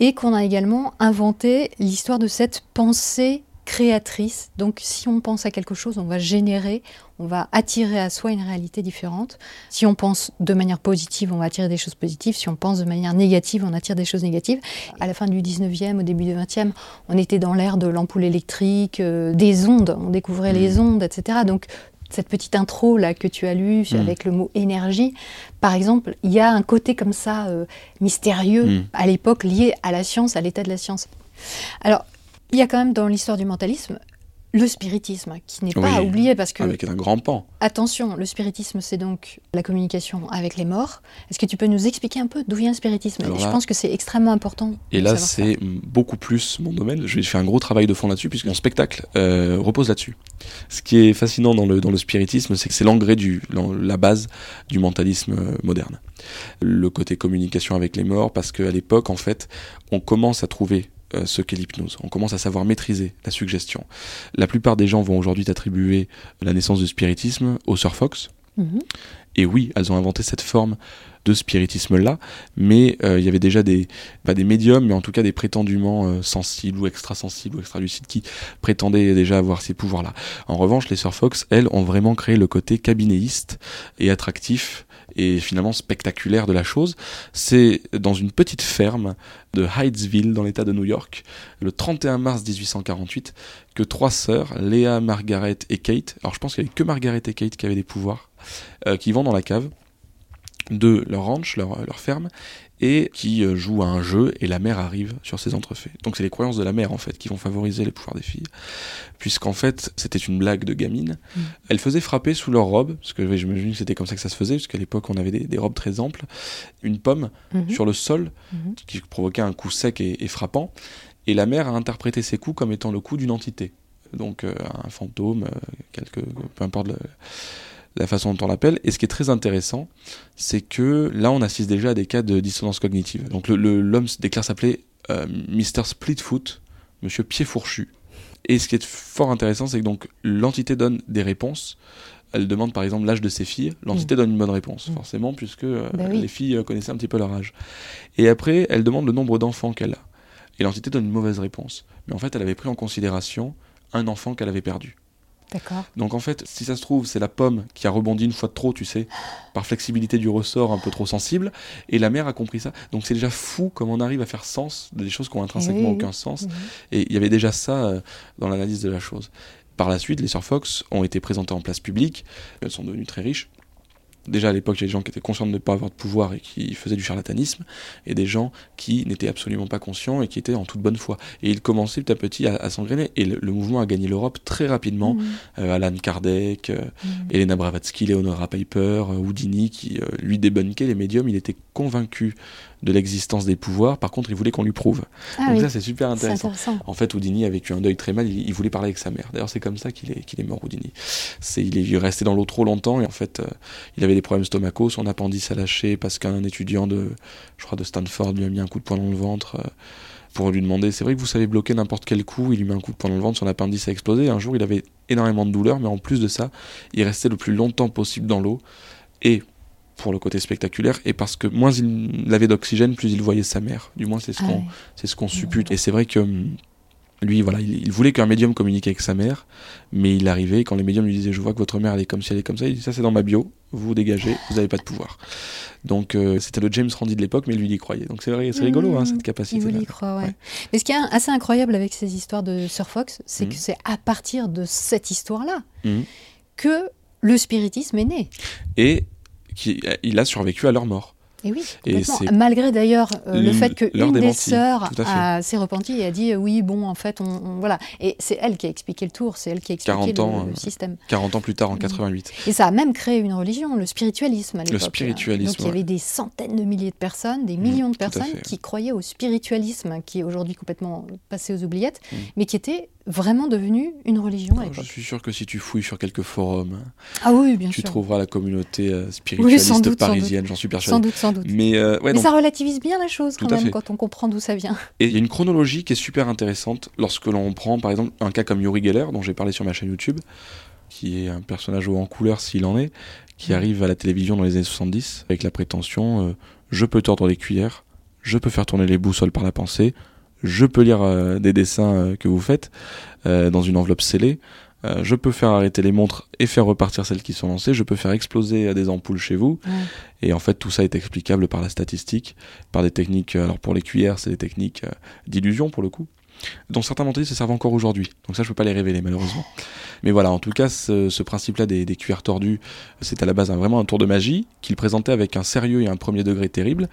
et qu'on a également inventé l'histoire de cette pensée créatrice. Donc si on pense à quelque chose, on va générer, on va attirer à soi une réalité différente. Si on pense de manière positive, on va attirer des choses positives. Si on pense de manière négative, on attire des choses négatives. À la fin du 19e, au début du 20e, on était dans l'ère de l'ampoule électrique, euh, des ondes, on découvrait les ondes, etc. Donc cette petite intro là que tu as lue Mm. avec le mot énergie, par exemple, il y a un côté comme ça euh, mystérieux Mm. à l'époque lié à la science, à l'état de la science. Alors, il y a quand même dans l'histoire du mentalisme le spiritisme, qui n'est pas Oui. à oublier parce que, Avec un grand pan. attention, le spiritisme, c'est donc la communication avec les morts. Est-ce que tu peux nous expliquer un peu d'où vient le spiritisme? Je pense que c'est extrêmement important. Et là, c'est beaucoup plus mon domaine. Je vais faire un gros travail de fond là-dessus, puisque mon spectacle euh, repose là-dessus. Ce qui est fascinant dans le, dans le spiritisme, c'est que c'est l'engrais la base du mentalisme euh, moderne. Le côté communication avec les morts, parce qu'à l'époque, en fait, on commence à trouver euh, ce qu'est l'hypnose. On commence à savoir maîtriser la suggestion. La plupart des gens vont aujourd'hui attribuer la naissance du spiritisme aux Sir Fox. Mhm. Et oui, elles ont inventé cette forme de spiritisme-là, mais euh, il y avait déjà des, pas des médiums, mais en tout cas des prétendument euh, sensibles ou extrasensibles ou extralucides qui prétendaient déjà avoir ces pouvoirs-là. En revanche, les Sir Fox, elles, ont vraiment créé le côté cabinéiste et attractif et finalement spectaculaire de la chose. C'est dans une petite ferme de Hydesville, dans l'état de New York, le 31 mars 1848, que trois sœurs, Léa, Margaret et Kate, alors je pense qu'il n'y avait que Margaret et Kate qui avaient des pouvoirs, euh, qui vont dans la cave de leur ranch, leur, leur ferme, et qui euh, jouent à un jeu, et la mère arrive sur ces entrefaits. Donc c'est les croyances de la mère, en fait, qui vont favoriser les pouvoirs des filles, puisqu'en fait, c'était une blague de gamine. Mm. Elles faisaient frapper sous leur robe, parce que dis que c'était comme ça que ça se faisait, parce qu'à l'époque, on avait des, des robes très amples, une pomme Mhm. sur le sol, Mhm. qui provoquait un coup sec et, et frappant, et la mère a interprété ces coups comme étant le coup d'une entité. Donc euh, un fantôme, euh, quelque, peu importe le- la façon dont on l'appelle. Et ce qui est très intéressant, c'est que là, on assiste déjà à des cas de dissonance cognitive. Donc l'homme déclare s'appeler euh, Mr. Splitfoot, Monsieur Pied Fourchu. Et ce qui est fort intéressant, c'est que donc l'entité donne des réponses. Elle demande par exemple l'âge de ses filles. L'entité donne une bonne réponse, Mm. forcément, puisque euh, oui. les filles euh, connaissaient un petit peu leur âge. Et après, elle demande le nombre d'enfants qu'elle a. Et l'entité donne une mauvaise réponse. Mais en fait, elle avait pris en considération un enfant qu'elle avait perdu. Donc en fait, si ça se trouve, c'est la pomme qui a rebondi une fois de trop, tu sais, par flexibilité du ressort un peu trop sensible, et la mère a compris ça. Donc c'est déjà fou comment on arrive à faire sens de des choses qui ont intrinsèquement Oui, oui. aucun sens. Mhm. Et il y avait déjà ça euh, dans l'analyse de la chose. Par la suite, les Sir Fox ont été présentées en place publique, elles sont devenues très riches. Déjà à l'époque, il y avait des gens qui étaient conscients de ne pas avoir de pouvoir et qui faisaient du charlatanisme, et des gens qui n'étaient absolument pas conscients et qui étaient en toute bonne foi. Et ils commençaient petit à petit à, à s'engrainer, et le, le mouvement a gagné l'Europe très rapidement. Mhm. Euh, Alan Kardec, euh, Mhm. Elena Blavatsky, Leonora Piper, euh, Houdini, qui lui débunkait les médiums, il était convaincu de l'existence des pouvoirs, par contre il voulait qu'on lui prouve. Ah Donc oui, ça c'est super intéressant. intéressant. En fait, Houdini a vécu un deuil très mal. Il, il voulait parler avec sa mère. D'ailleurs, c'est comme ça qu'il est, qu'il est mort, Houdini. C'est, il est resté dans l'eau trop longtemps et en fait, euh, il avait des problèmes stomacaux. Son appendice a lâché parce qu'un étudiant de, je crois, de Stanford lui a mis un coup de poing dans le ventre. euh, pour lui demander, c'est vrai que vous savez bloquer n'importe quel coup, il lui met un coup de poing dans le ventre, son appendice a explosé, un jour il avait énormément de douleur, mais en plus de ça, il restait le plus longtemps possible dans l'eau, et pour le côté spectaculaire, et parce que moins il avait d'oxygène, plus il voyait sa mère. Du moins c'est ce Ah qu'on c'est ce qu'on suppute. Et c'est vrai que hum, lui, voilà, il, il voulait qu'un médium communique avec sa mère, mais il arrivait, quand les médiums lui disaient Je vois que votre mère, elle est comme si elle est comme ça, il dit Ça, c'est dans ma bio, vous vous dégagez, vous n'avez pas de pouvoir. Donc, euh, c'était le James Randi de l'époque, mais lui, il y croyait. Donc, c'est rigolo, hein, Mmh. cette Il capacité. voulait y croire, ouais. Ouais. Mais ce qui est assez incroyable avec ces histoires de Sir Fox, c'est que c'est à partir de cette histoire-là Mhm. que le spiritisme est né. Et qui, il a survécu à leur mort. Et oui, Et Malgré d'ailleurs euh, le fait que des sœurs s'est repentie et a dit euh, oui, bon, en fait, on, on- voilà. Et c'est elle qui a expliqué le tour, c'est elle qui a expliqué 40 le, ans, le euh, système. 40 ans plus tard, en Mhm. 88. Et ça a même créé une religion, le spiritualisme à l'époque. spiritualisme, Donc il y ouais. avait des centaines de milliers de personnes, des millions de personnes fait. qui croyaient au spiritualisme, qui est aujourd'hui complètement passé aux oubliettes, Mhm. mais qui était vraiment devenu une religion à Je suis sûr que si tu fouilles sur quelques forums, Ah oui, bien tu sûr. trouveras la communauté euh, spiritualiste sans doute, sans parisienne, j'en suis Sans persuadé. doute, sans doute. Mais, euh, ouais, Mais non, ça relativise bien la chose quand Tout même quand on comprend d'où ça vient. Et il y a une chronologie qui est super intéressante lorsque l'on prend par exemple un cas comme Yuri Geller, dont j'ai parlé sur ma chaîne YouTube, qui est un personnage haut en couleur s'il en est, qui arrive à la télévision dans les années 70 avec la prétention euh, je peux tordre les cuillères, je peux faire tourner les boussoles par la pensée, je peux lire euh, des dessins euh, que vous faites euh, dans une enveloppe scellée. euh, je peux faire arrêter les montres et faire repartir celles qui sont lancées. Je peux faire exploser des ampoules chez vous. Et en fait, tout ça est explicable par la statistique, par des techniques. Alors pour les cuillères, c'est des techniques d'illusion pour le coup, dont certains mentalistes se servent encore aujourd'hui. Donc ça, je peux pas les révéler malheureusement. Mais voilà, en tout cas, ce, ce principe-là des, des cuillères tordues, c'est à la base un- vraiment un tour de magie qu'il présentait avec un sérieux et un premier degré terrible,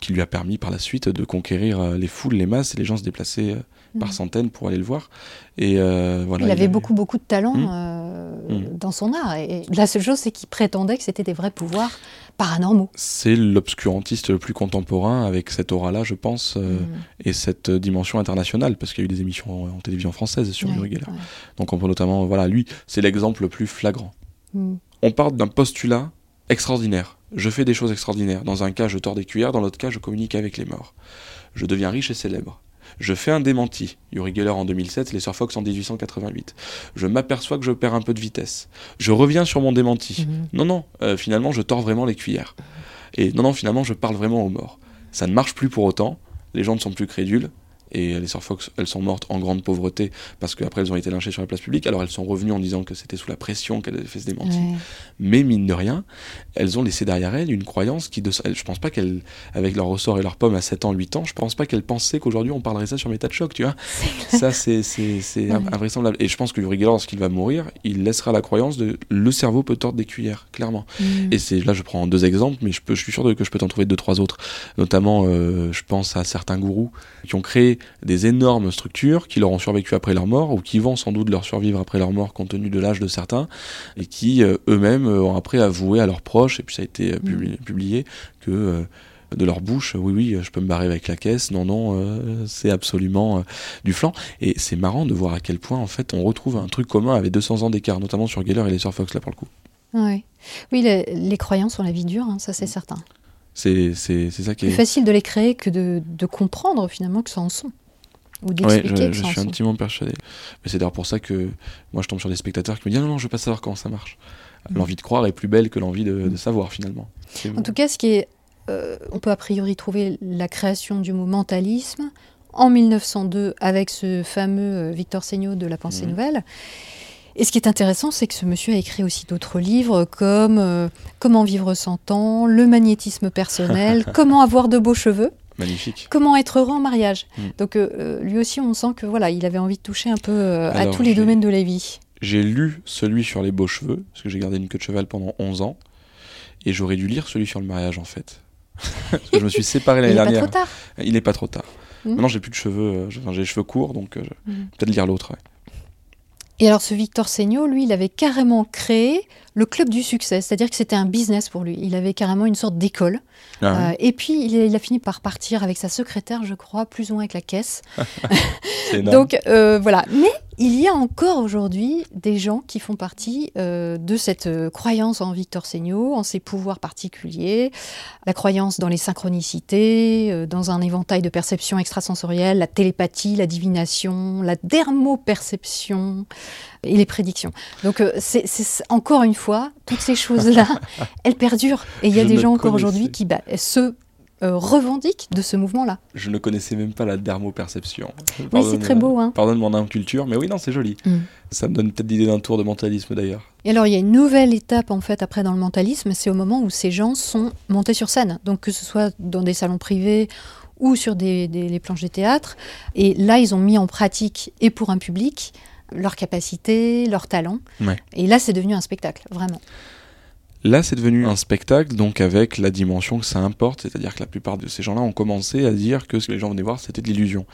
qui lui a permis par la suite de conquérir euh, les foules, les masses, et les gens se déplaçaient euh, par centaines pour aller le voir. Et euh, voilà, il avait beaucoup, beaucoup de talent Mmh. euh, Mmh. dans son art. Et la seule chose, c'est qu'il prétendait que c'était des vrais pouvoirs paranormaux. C'est l'obscurantiste le plus contemporain avec cette aura-là, je pense, euh, Mmh. et cette dimension internationale, parce qu'il y a eu des émissions en, en télévision française sur Ouais. Donc on peut notamment, voilà, lui, c'est l'exemple le plus flagrant. Mmh. On part d'un postulat extraordinaire. Je fais des choses extraordinaires. Dans un cas, je tords des cuillères, dans l'autre cas, je communique avec les morts. Je deviens riche et célèbre. Je fais un démenti. Yuri Geller en 2007, les Fox en 1888. Je m'aperçois que je perds un peu de vitesse. Je reviens sur mon démenti. Mhm. Non, non, euh, finalement, je tords vraiment les cuillères. Et non, non, finalement, je parle vraiment aux morts. Ça ne marche plus pour autant. Les gens ne sont plus crédules. Et les Sir Fox, elles sont mortes en grande pauvreté parce qu'après elles ont été lynchées sur la place publique. Alors elles sont revenues en disant que c'était sous la pression qu'elles avaient fait ce démenti. Ouais. Mais mine de rien, elles ont laissé derrière elles une croyance qui, de, je pense pas qu'elles, avec leur ressort et leur pomme à 7 ans, 8 ans, je pense pas qu'elles pensaient qu'aujourd'hui on parlerait ça sur Méta de choc, tu vois. Ça, c'est, c'est, c'est Ouais. invraisemblable. Et je pense que Uri Geller, lorsqu'il va mourir, il laissera la croyance de le cerveau peut tordre des cuillères, clairement. Mmh. Et c'est là, je prends deux exemples, mais je, peux, je suis sûr de- que je peux t'en trouver deux, trois autres. Notamment, euh, je pense à certains gourous qui ont créé des énormes structures qui leur ont survécu après leur mort ou qui vont sans doute leur survivre après leur mort compte tenu de l'âge de certains et qui euh, eux-mêmes euh, ont après avoué à leurs proches, et puis ça a été euh, publi- publié, que euh, de leur bouche, oui, oui, je peux me barrer avec la caisse, non, non, euh, c'est absolument euh, du flanc. Et c'est marrant de voir à quel point, en fait, on retrouve un truc commun avec 200 ans d'écart, notamment sur Geller et les Fox, là, pour le coup. Ouais. Oui, les, les croyances ont la vie dure, hein, ça c'est certain. C'est ça qui Plus est... facile de les créer que de, de comprendre finalement que ça en sont. Ou Ouais, je, que je ça en suis sont. intimement persuadé. Mais c'est d'ailleurs pour ça que moi je tombe sur des spectateurs qui me disent Ah non, non, je veux pas savoir comment ça marche. Mm. L'envie de croire est plus belle que l'envie de, de savoir finalement. En tout cas, ce qui est, euh, on peut a priori trouver la création du mot mentalisme en 1902 avec ce fameux euh, Victor Seignaud de la pensée Mhm. nouvelle. Et ce qui est intéressant, c'est que ce monsieur a écrit aussi d'autres livres comme euh, Comment vivre sans temps, Le magnétisme personnel, Comment avoir de beaux cheveux, Magnifique. Comment être heureux en mariage. Mhm. Donc euh, euh, lui aussi, on sent que voilà, il avait envie de toucher un peu euh, à tous les domaines de la vie. J'ai lu celui sur les beaux cheveux, parce que j'ai gardé une queue de cheval pendant 11 ans, et j'aurais dû lire celui sur le mariage en fait. Parce que je me suis séparé Il l'année n'est pas dernière. trop tard. Il n'est pas trop tard. Mhm. Maintenant j'ai plus de cheveux, j'ai les cheveux courts, donc Mhm. peut-être lire l'autre. ouais. Et alors ce Victor Seignaud, lui, il avait carrément créé le club du succès, c'est-à-dire que c'était un business pour lui. Il avait carrément une sorte d'école. Ah Euh, et puis il, a- il a fini par partir avec sa secrétaire, je crois, plus ou moins avec la caisse. Donc euh, voilà. Mais il y a encore aujourd'hui des gens qui font partie euh, de cette euh, croyance en Victor Seignaud, en ses pouvoirs particuliers, la croyance dans les synchronicités, euh, dans un éventail de perceptions extrasensorielles, la télépathie, la divination, la dermoperception et les prédictions. Donc c'est- encore une fois, toutes ces choses-là, elles perdurent. Et il y a Je des gens encore aujourd'hui qui bah, se euh, revendiquent de ce mouvement-là. Je ne connaissais même pas la dermoperception. Oui, c'est très beau. Hein. Pardonne mon inculture, mais oui, non, c'est joli. Mm. Ça me donne peut-être l'idée d'un tour de mentalisme d'ailleurs. Et alors, il y a une nouvelle étape, en fait, après dans le mentalisme, c'est au moment où ces gens sont montés sur scène. Donc, que ce soit dans des salons privés ou sur des, des- les planches de théâtre. Et là, ils ont mis en pratique, et pour un public, leurs capacités, leurs talents. Ouais. Et là, c'est devenu un spectacle, vraiment. Là, c'est devenu un spectacle, donc avec la dimension que ça importe, c'est-à-dire que la plupart de ces gens-là ont commencé à dire que ce que les gens venaient voir, c'était de l'illusion.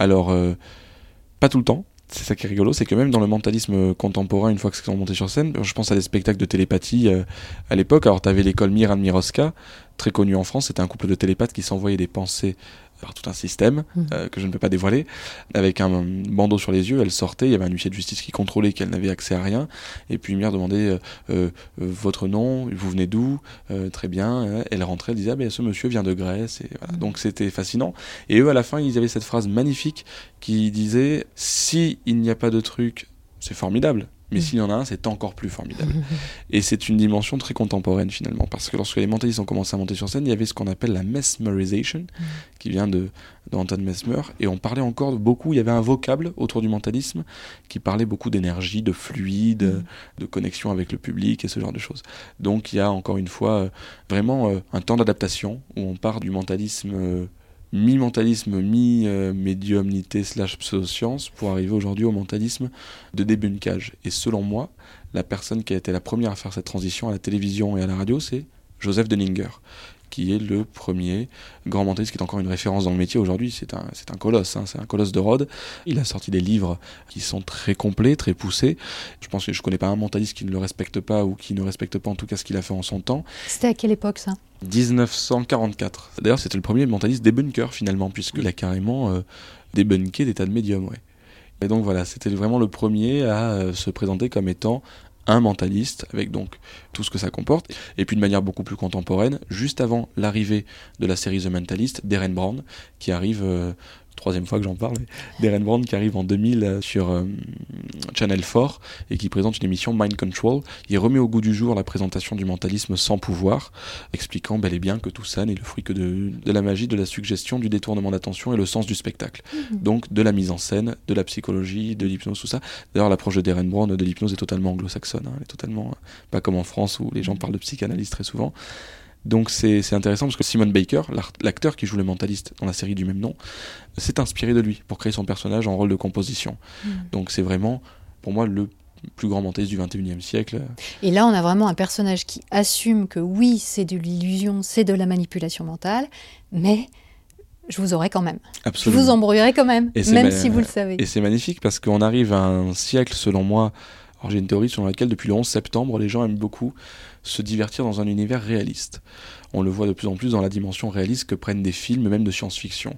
Alors, euh, pas tout le temps. C'est ça qui est rigolo, c'est que même dans le mentalisme contemporain, une fois que c'est monté sur scène, je pense à des spectacles de télépathie euh, à l'époque. Alors, tu avais l'école Miran Miroska, très connue en France. C'était un couple de télépathes qui s'envoyaient des pensées par tout un système Mhm. euh, que je ne peux pas dévoiler, avec un bandeau sur les yeux. Elle sortait, il y avait un huissier de justice qui contrôlait qu'elle n'avait accès à rien. Et puis Lumière demandait euh, euh, votre nom, vous venez d'où Très bien. Elle rentrait, elle disait ah, ben, ce monsieur vient de Grèce. Et voilà. Donc c'était fascinant. Et eux, à la fin, ils avaient cette phrase magnifique qui disait si il n'y a pas de truc, c'est formidable. Mais s'il y en a un, c'est encore plus formidable. Et c'est une dimension très contemporaine finalement, parce que lorsque les mentalistes ont commencé à monter sur scène, il y avait ce qu'on appelle la mesmerization, qui vient de, d'Anton Mesmer, et on parlait encore beaucoup, il y avait un vocable autour du mentalisme qui parlait beaucoup d'énergie, de fluide, Mm. de connexion avec le public et ce genre de choses. Donc il y a encore une fois euh, vraiment euh, un temps d'adaptation où on part du mentalisme euh, mi-mentalisme, mi-médiumnité slash pseudoscience pour arriver aujourd'hui au mentalisme de débunkage. Et selon moi, la personne qui a été la première à faire cette transition à la télévision et à la radio, c'est Joseph Denninger, qui est le premier grand mentaliste, qui est encore une référence dans le métier aujourd'hui. C'est un, c'est un colosse, hein, c'est un colosse de Rhodes. Il a sorti des livres qui sont très complets, très poussés. Je pense que je connais pas un mentaliste qui ne le respecte pas ou qui ne respecte pas en tout cas ce qu'il a fait en son temps. C'était à quelle époque ça? 1944. D'ailleurs, c'était le premier mentaliste débunker finalement, puisqu'il a carrément euh, débunké des tas de médiums. Ouais. Et donc voilà, c'était vraiment le premier à euh, se présenter comme étant un mentaliste, avec donc tout ce que ça comporte, et puis de manière beaucoup plus contemporaine, juste avant l'arrivée de la série The Mentalist, Darren Brown, qui arrive euh, troisième fois que j'en parle, Darren Brown qui arrive en 2000 euh, sur euh, Channel 4 et qui présente une émission Mind Control. Il remet au goût du jour la présentation du mentalisme sans pouvoir, expliquant bel et bien que tout ça n'est le fruit que de, de, la magie, de la suggestion, du détournement d'attention et le sens du spectacle. Mmh. Donc de la mise en scène, de la psychologie, de l'hypnose, tout ça. D'ailleurs, l'approche de Darren Brown de l'hypnose est totalement anglo-saxonne, hein. elle est totalement pas comme en France où les gens parlent de psychanalyse très souvent. Donc c'est intéressant parce que Simon Baker, l'acteur qui joue le mentaliste dans la série du même nom, s'est inspiré de lui pour créer son personnage en rôle de composition. Mm. Donc c'est vraiment, pour moi, le plus grand mentaliste du 21e siècle. Et là, on a vraiment un personnage qui assume que oui, c'est de l'illusion, c'est de la manipulation mentale, mais je vous aurai quand même. Absolument. Je vous embrouillerai quand même, même si vous le savez. Et c'est magnifique parce qu'on arrive à un siècle, selon moi, alors j'ai une théorie selon laquelle depuis le 11 septembre, les gens aiment beaucoup se divertir dans un univers réaliste. On le voit de plus en plus dans la dimension réaliste que prennent des films, même de science-fiction.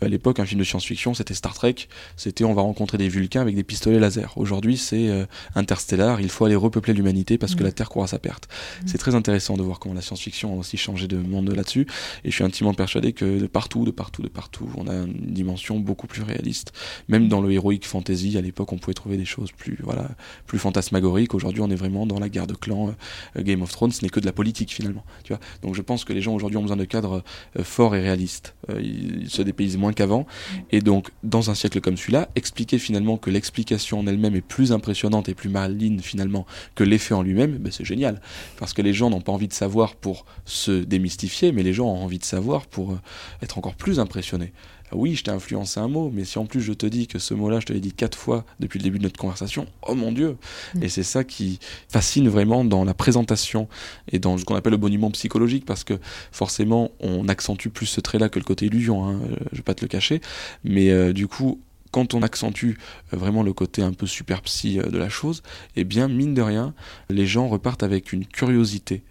À l'époque, un film de science-fiction, c'était Star Trek, c'était on va rencontrer des Vulcains avec des pistolets laser. Aujourd'hui, c'est euh, Interstellar, il faut aller repeupler l'humanité parce que mmh. la Terre court à sa perte. Mmh. C'est très intéressant de voir comment la science-fiction a aussi changé de monde là-dessus, et je suis intimement persuadé que de partout, de partout, de partout, on a une dimension beaucoup plus réaliste. Même dans le heroic fantasy, à l'époque, on pouvait trouver des choses plus, voilà, plus fantasmagoriques. Aujourd'hui, on est vraiment dans la guerre de clans. Euh, Game of Thrones, ce n'est que de la politique finalement. Tu vois? Donc je pense que les gens aujourd'hui ont besoin de cadres euh, forts et réalistes. Euh, ils se dépaysent moins qu'avant. Et donc, dans un siècle comme celui-là, expliquer finalement que l'explication en elle-même est plus impressionnante et plus maligne finalement que l'effet en lui-même, ben, c'est génial. Parce que les gens n'ont pas envie de savoir pour se démystifier, mais les gens ont envie de savoir pour euh, être encore plus impressionnés oui, je t'ai influencé un mot, mais si en plus je te dis que ce mot-là, je te l'ai dit quatre fois depuis le début de notre conversation, oh mon Dieu mm. Et c'est ça qui fascine vraiment dans la présentation et dans ce qu'on appelle le boniment psychologique, parce que forcément, on accentue plus ce trait-là que le côté illusion, hein, euh, je vais pas te le cacher, mais euh, du coup, quand on accentue euh, vraiment le côté un peu super psy de la chose, eh bien, mine de rien, les gens repartent avec une curiosité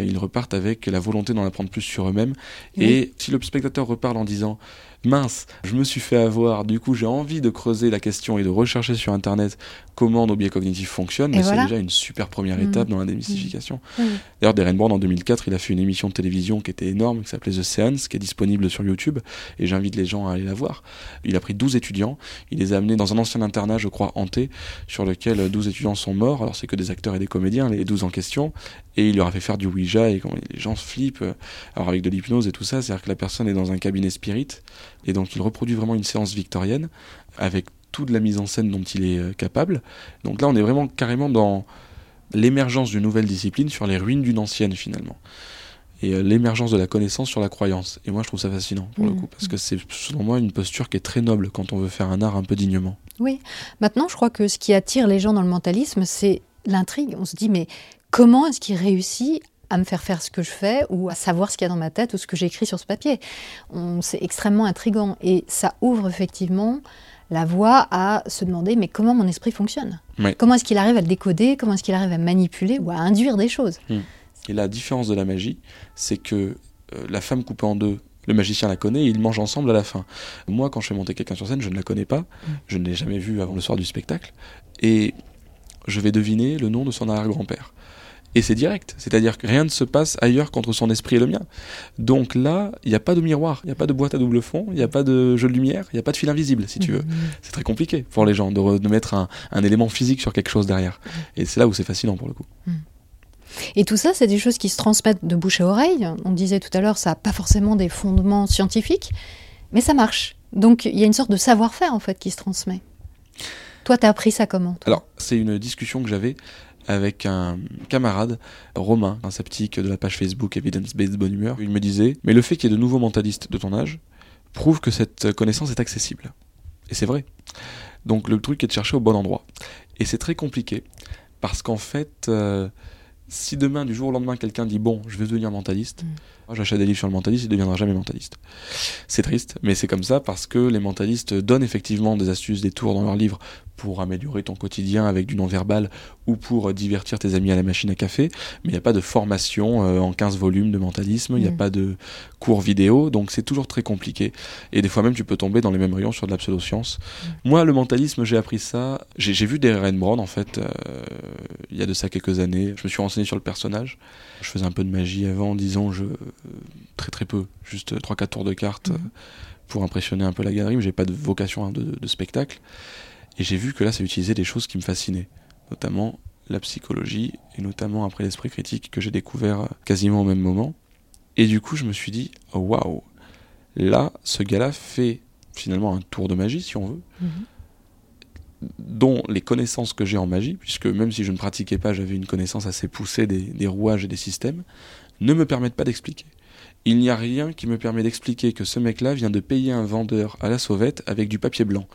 ils repartent avec la volonté d'en apprendre plus sur eux-mêmes. Et si le spectateur repart en disant mince, je me suis fait avoir, du coup j'ai envie de creuser la question et de rechercher sur Internet comment nos biais cognitifs fonctionnent, mais c'est déjà une super première mmh. étape dans la démystification. Mmh. D'ailleurs, Darren Brown, en 2004, il a fait une émission de télévision qui était énorme, qui s'appelait The Seance, qui est disponible sur YouTube, et j'invite les gens à aller la voir. Il a pris 12 étudiants, il les a amenés dans un ancien internat, je crois, hanté, sur lequel 12 étudiants sont morts, alors c'est que des acteurs et des comédiens, les 12 en question, et il leur a fait faire du Ouija, et les gens se flippent, alors avec de l'hypnose et tout ça, c'est-à-dire que la personne est dans un cabinet spirit, et donc il reproduit vraiment une séance victorienne, avec toute la mise en scène dont il est euh, capable. Donc là, on est vraiment carrément dans l'émergence d'une nouvelle discipline sur les ruines d'une ancienne finalement. Et euh, l'émergence de la connaissance sur la croyance. Et moi, je trouve ça fascinant, pour le mmh. coup, parce que c'est, selon moi, une posture qui est très noble quand on veut faire un art un peu dignement. Oui. Maintenant, je crois que ce qui attire les gens dans le mentalisme, c'est l'intrigue. On se dit, mais comment est-ce qu'il réussit à me faire faire ce que je fais ou à savoir ce qu'il y a dans ma tête ou ce que j'écris sur ce papier. C'est extrêmement intrigant et ça ouvre effectivement la voie à se demander mais comment mon esprit fonctionne? Comment est-ce qu'il arrive à le décoder? Comment est-ce qu'il arrive à manipuler ou à induire des choses? Hmm. Et la différence de la magie, c'est que euh, la femme coupée en deux, le magicien la connaît et ils mangent ensemble à la fin. Moi, quand je fais monter quelqu'un sur scène, je ne la connais pas, hmm. je ne l'ai jamais vue avant le soir du spectacle, et je vais deviner le nom de son arrière-grand-père et c'est direct. C'est-à-dire que rien ne se passe ailleurs qu'entre son esprit et le mien. Donc là, il n'y a pas de miroir, il n'y a pas de boîte à double fond, il n'y a pas de jeu de lumière, il n'y a pas de fil invisible, si tu veux. Mmh. C'est très compliqué pour les gens de, mettre un, élément physique sur quelque chose derrière. Mmh. Et c'est là où c'est fascinant pour le coup. Mmh. Et tout ça, c'est des choses qui se transmettent de bouche à oreille. On disait tout à l'heure, ça n'a pas forcément des fondements scientifiques, mais ça marche. Donc il y a une sorte de savoir-faire en fait qui se transmet. Toi, tu as appris ça comment Alors, c'est une discussion que j'avais avec un camarade, Romain, un sceptique de la page Facebook Evidence Based Bonne Humeur. Il me disait Mais le fait qu'il y ait de nouveaux mentalistes de ton âge prouve que cette connaissance est accessible. Et c'est vrai. Donc le truc est de chercher au bon endroit. Et c'est très compliqué. Parce qu'en fait, euh, si demain, du jour au lendemain, quelqu'un dit Bon, je vais devenir mentaliste, J'achète des livres sur le mentaliste, il ne deviendra jamais mentaliste. C'est triste, mais c'est comme ça parce que les mentalistes donnent effectivement des astuces, des tours dans leurs livres pour améliorer ton quotidien avec du non-verbal ou pour divertir tes amis à la machine à café, mais il n'y a pas de formation euh, en 15 volumes de mentalisme, il n'y a Mm. pas de cours vidéo, donc c'est toujours très compliqué. Et des fois même, tu peux tomber dans les mêmes rayons sur de la pseudo-science. Moi, le mentalisme, j'ai appris ça. J'ai vu des Ren Brown, en fait, euh, il y a de ça quelques années. Je me suis renseigné sur le personnage. Je faisais un peu de magie avant, disons, je, très très peu, juste 3-4 tours de cartes Mhm. euh, pour impressionner un peu la galerie, mais j'ai pas de vocation hein, de, de spectacle. Et j'ai vu que là, ça utilisait des choses qui me fascinaient, notamment la psychologie, et notamment après l'esprit critique que j'ai découvert euh, quasiment au même moment. Et du coup, je me suis dit, oh, waouh, là, ce gars-là fait finalement un tour de magie, si on veut, Mhm. dont les connaissances que j'ai en magie, puisque même si je ne pratiquais pas, j'avais une connaissance assez poussée des, des rouages et des systèmes, ne me permettent pas d'expliquer. Il n'y a rien qui me permet d'expliquer que ce mec-là vient de payer un vendeur à la sauvette avec du papier blanc,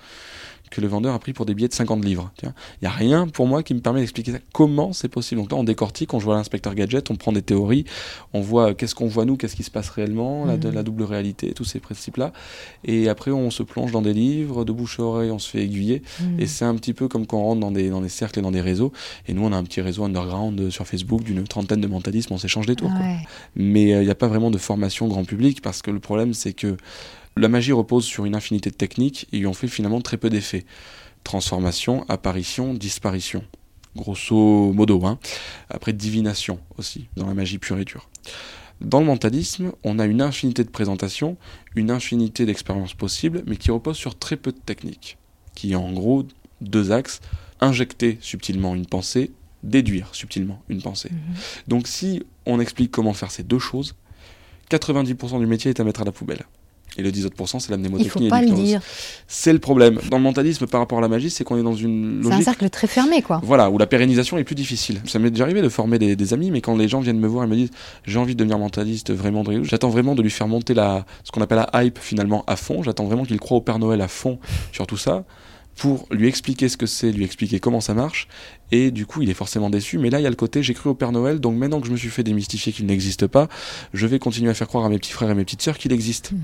que le vendeur a pris pour des billets de 50 livres. Il n'y a rien pour moi qui me permet d'expliquer ça. Comment c'est possible? Donc là, on décortique, on joue à l'inspecteur gadget, on prend des théories, on voit euh, qu'est-ce qu'on voit nous, qu'est-ce qui se passe réellement, la, Mhm. la double réalité, tous ces principes-là. Et après, on se plonge dans des livres, de bouche à oreille, on se fait aiguiller. Mhm. Et c'est un petit peu comme quand on rentre dans des, dans des cercles et dans des réseaux. Et nous, on a un petit réseau underground euh, sur Facebook d'une trentaine de mentalismes, on s'échange des tours. quoi. Mais il n'y a pas vraiment de formation grand public parce que le problème, c'est que la magie repose sur une infinité de techniques et on fait finalement très peu d'effets. Transformation, apparition, disparition. Grosso modo. Hein. Après, divination aussi, dans la magie pure et dure. Dans le mentalisme, on a une infinité de présentations, une infinité d'expériences possibles, mais qui reposent sur très peu de techniques. Qui est en gros deux axes injecter subtilement une pensée, déduire subtilement une pensée. Mhm. Donc si on explique comment faire ces deux choses, 90% du métier est à mettre à la poubelle. Et le 10 autres c'est la Il mnémotechnie faut et pas le dire. C'est le problème. Dans le mentalisme, par rapport à la magie, c'est qu'on est dans une C'est un logique cercle très fermé, quoi. voilà, où la pérennisation est plus difficile. Ça m'est déjà arrivé de former des, des amis, mais quand les gens viennent me voir et me disent j'ai envie de devenir mentaliste vraiment de j'attends vraiment de lui faire monter la, ce qu'on appelle la hype finalement à fond. J'attends vraiment qu'il croit au Père Noël à fond sur tout ça pour lui expliquer ce que c'est, lui expliquer comment ça marche. Et du coup, il est forcément déçu. Mais là, il y a le côté j'ai cru au Père Noël, donc maintenant que je me suis fait démystifier qu'il n'existe pas, je vais continuer à faire croire à mes petits frères et mes petites sœurs qu'il existe. Mhm.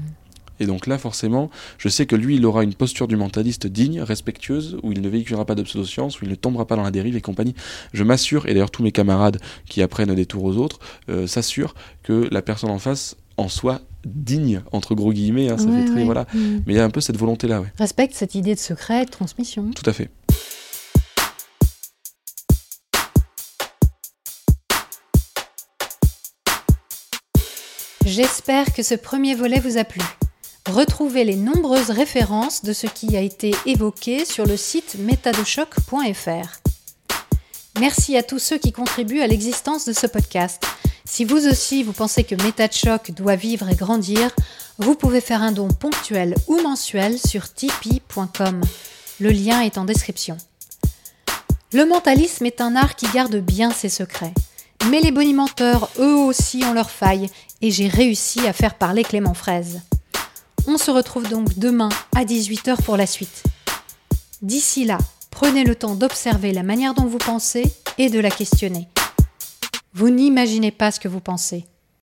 Et donc là, forcément, je sais que lui, il aura une posture du mentaliste digne, respectueuse, où il ne véhiculera pas de pseudo-science, où il ne tombera pas dans la dérive et compagnie. Je m'assure, et d'ailleurs tous mes camarades qui apprennent des tours aux autres, euh, s'assurent que la personne en face en soit digne, entre gros guillemets, hein, ça Ouais, fait très, ouais. voilà. Mhm. Mais il y a un peu cette volonté-là, ouais. Respecte cette idée de secret et de transmission. Tout à fait. J'espère que ce premier volet vous a plu. Retrouvez les nombreuses références de ce qui a été évoqué sur le site métadechoc.fr. Merci à tous ceux qui contribuent à l'existence de ce podcast. Si vous aussi vous pensez que Méta doit vivre et grandir, vous pouvez faire un don ponctuel ou mensuel sur tipeee.com. Le lien est en description. Le mentalisme est un art qui garde bien ses secrets. Mais les bonimenteurs, eux aussi, ont leurs failles et j'ai réussi à faire parler Clément Fraise. On se retrouve donc demain à 18h pour la suite. D'ici là, prenez le temps d'observer la manière dont vous pensez et de la questionner. Vous n'imaginez pas ce que vous pensez.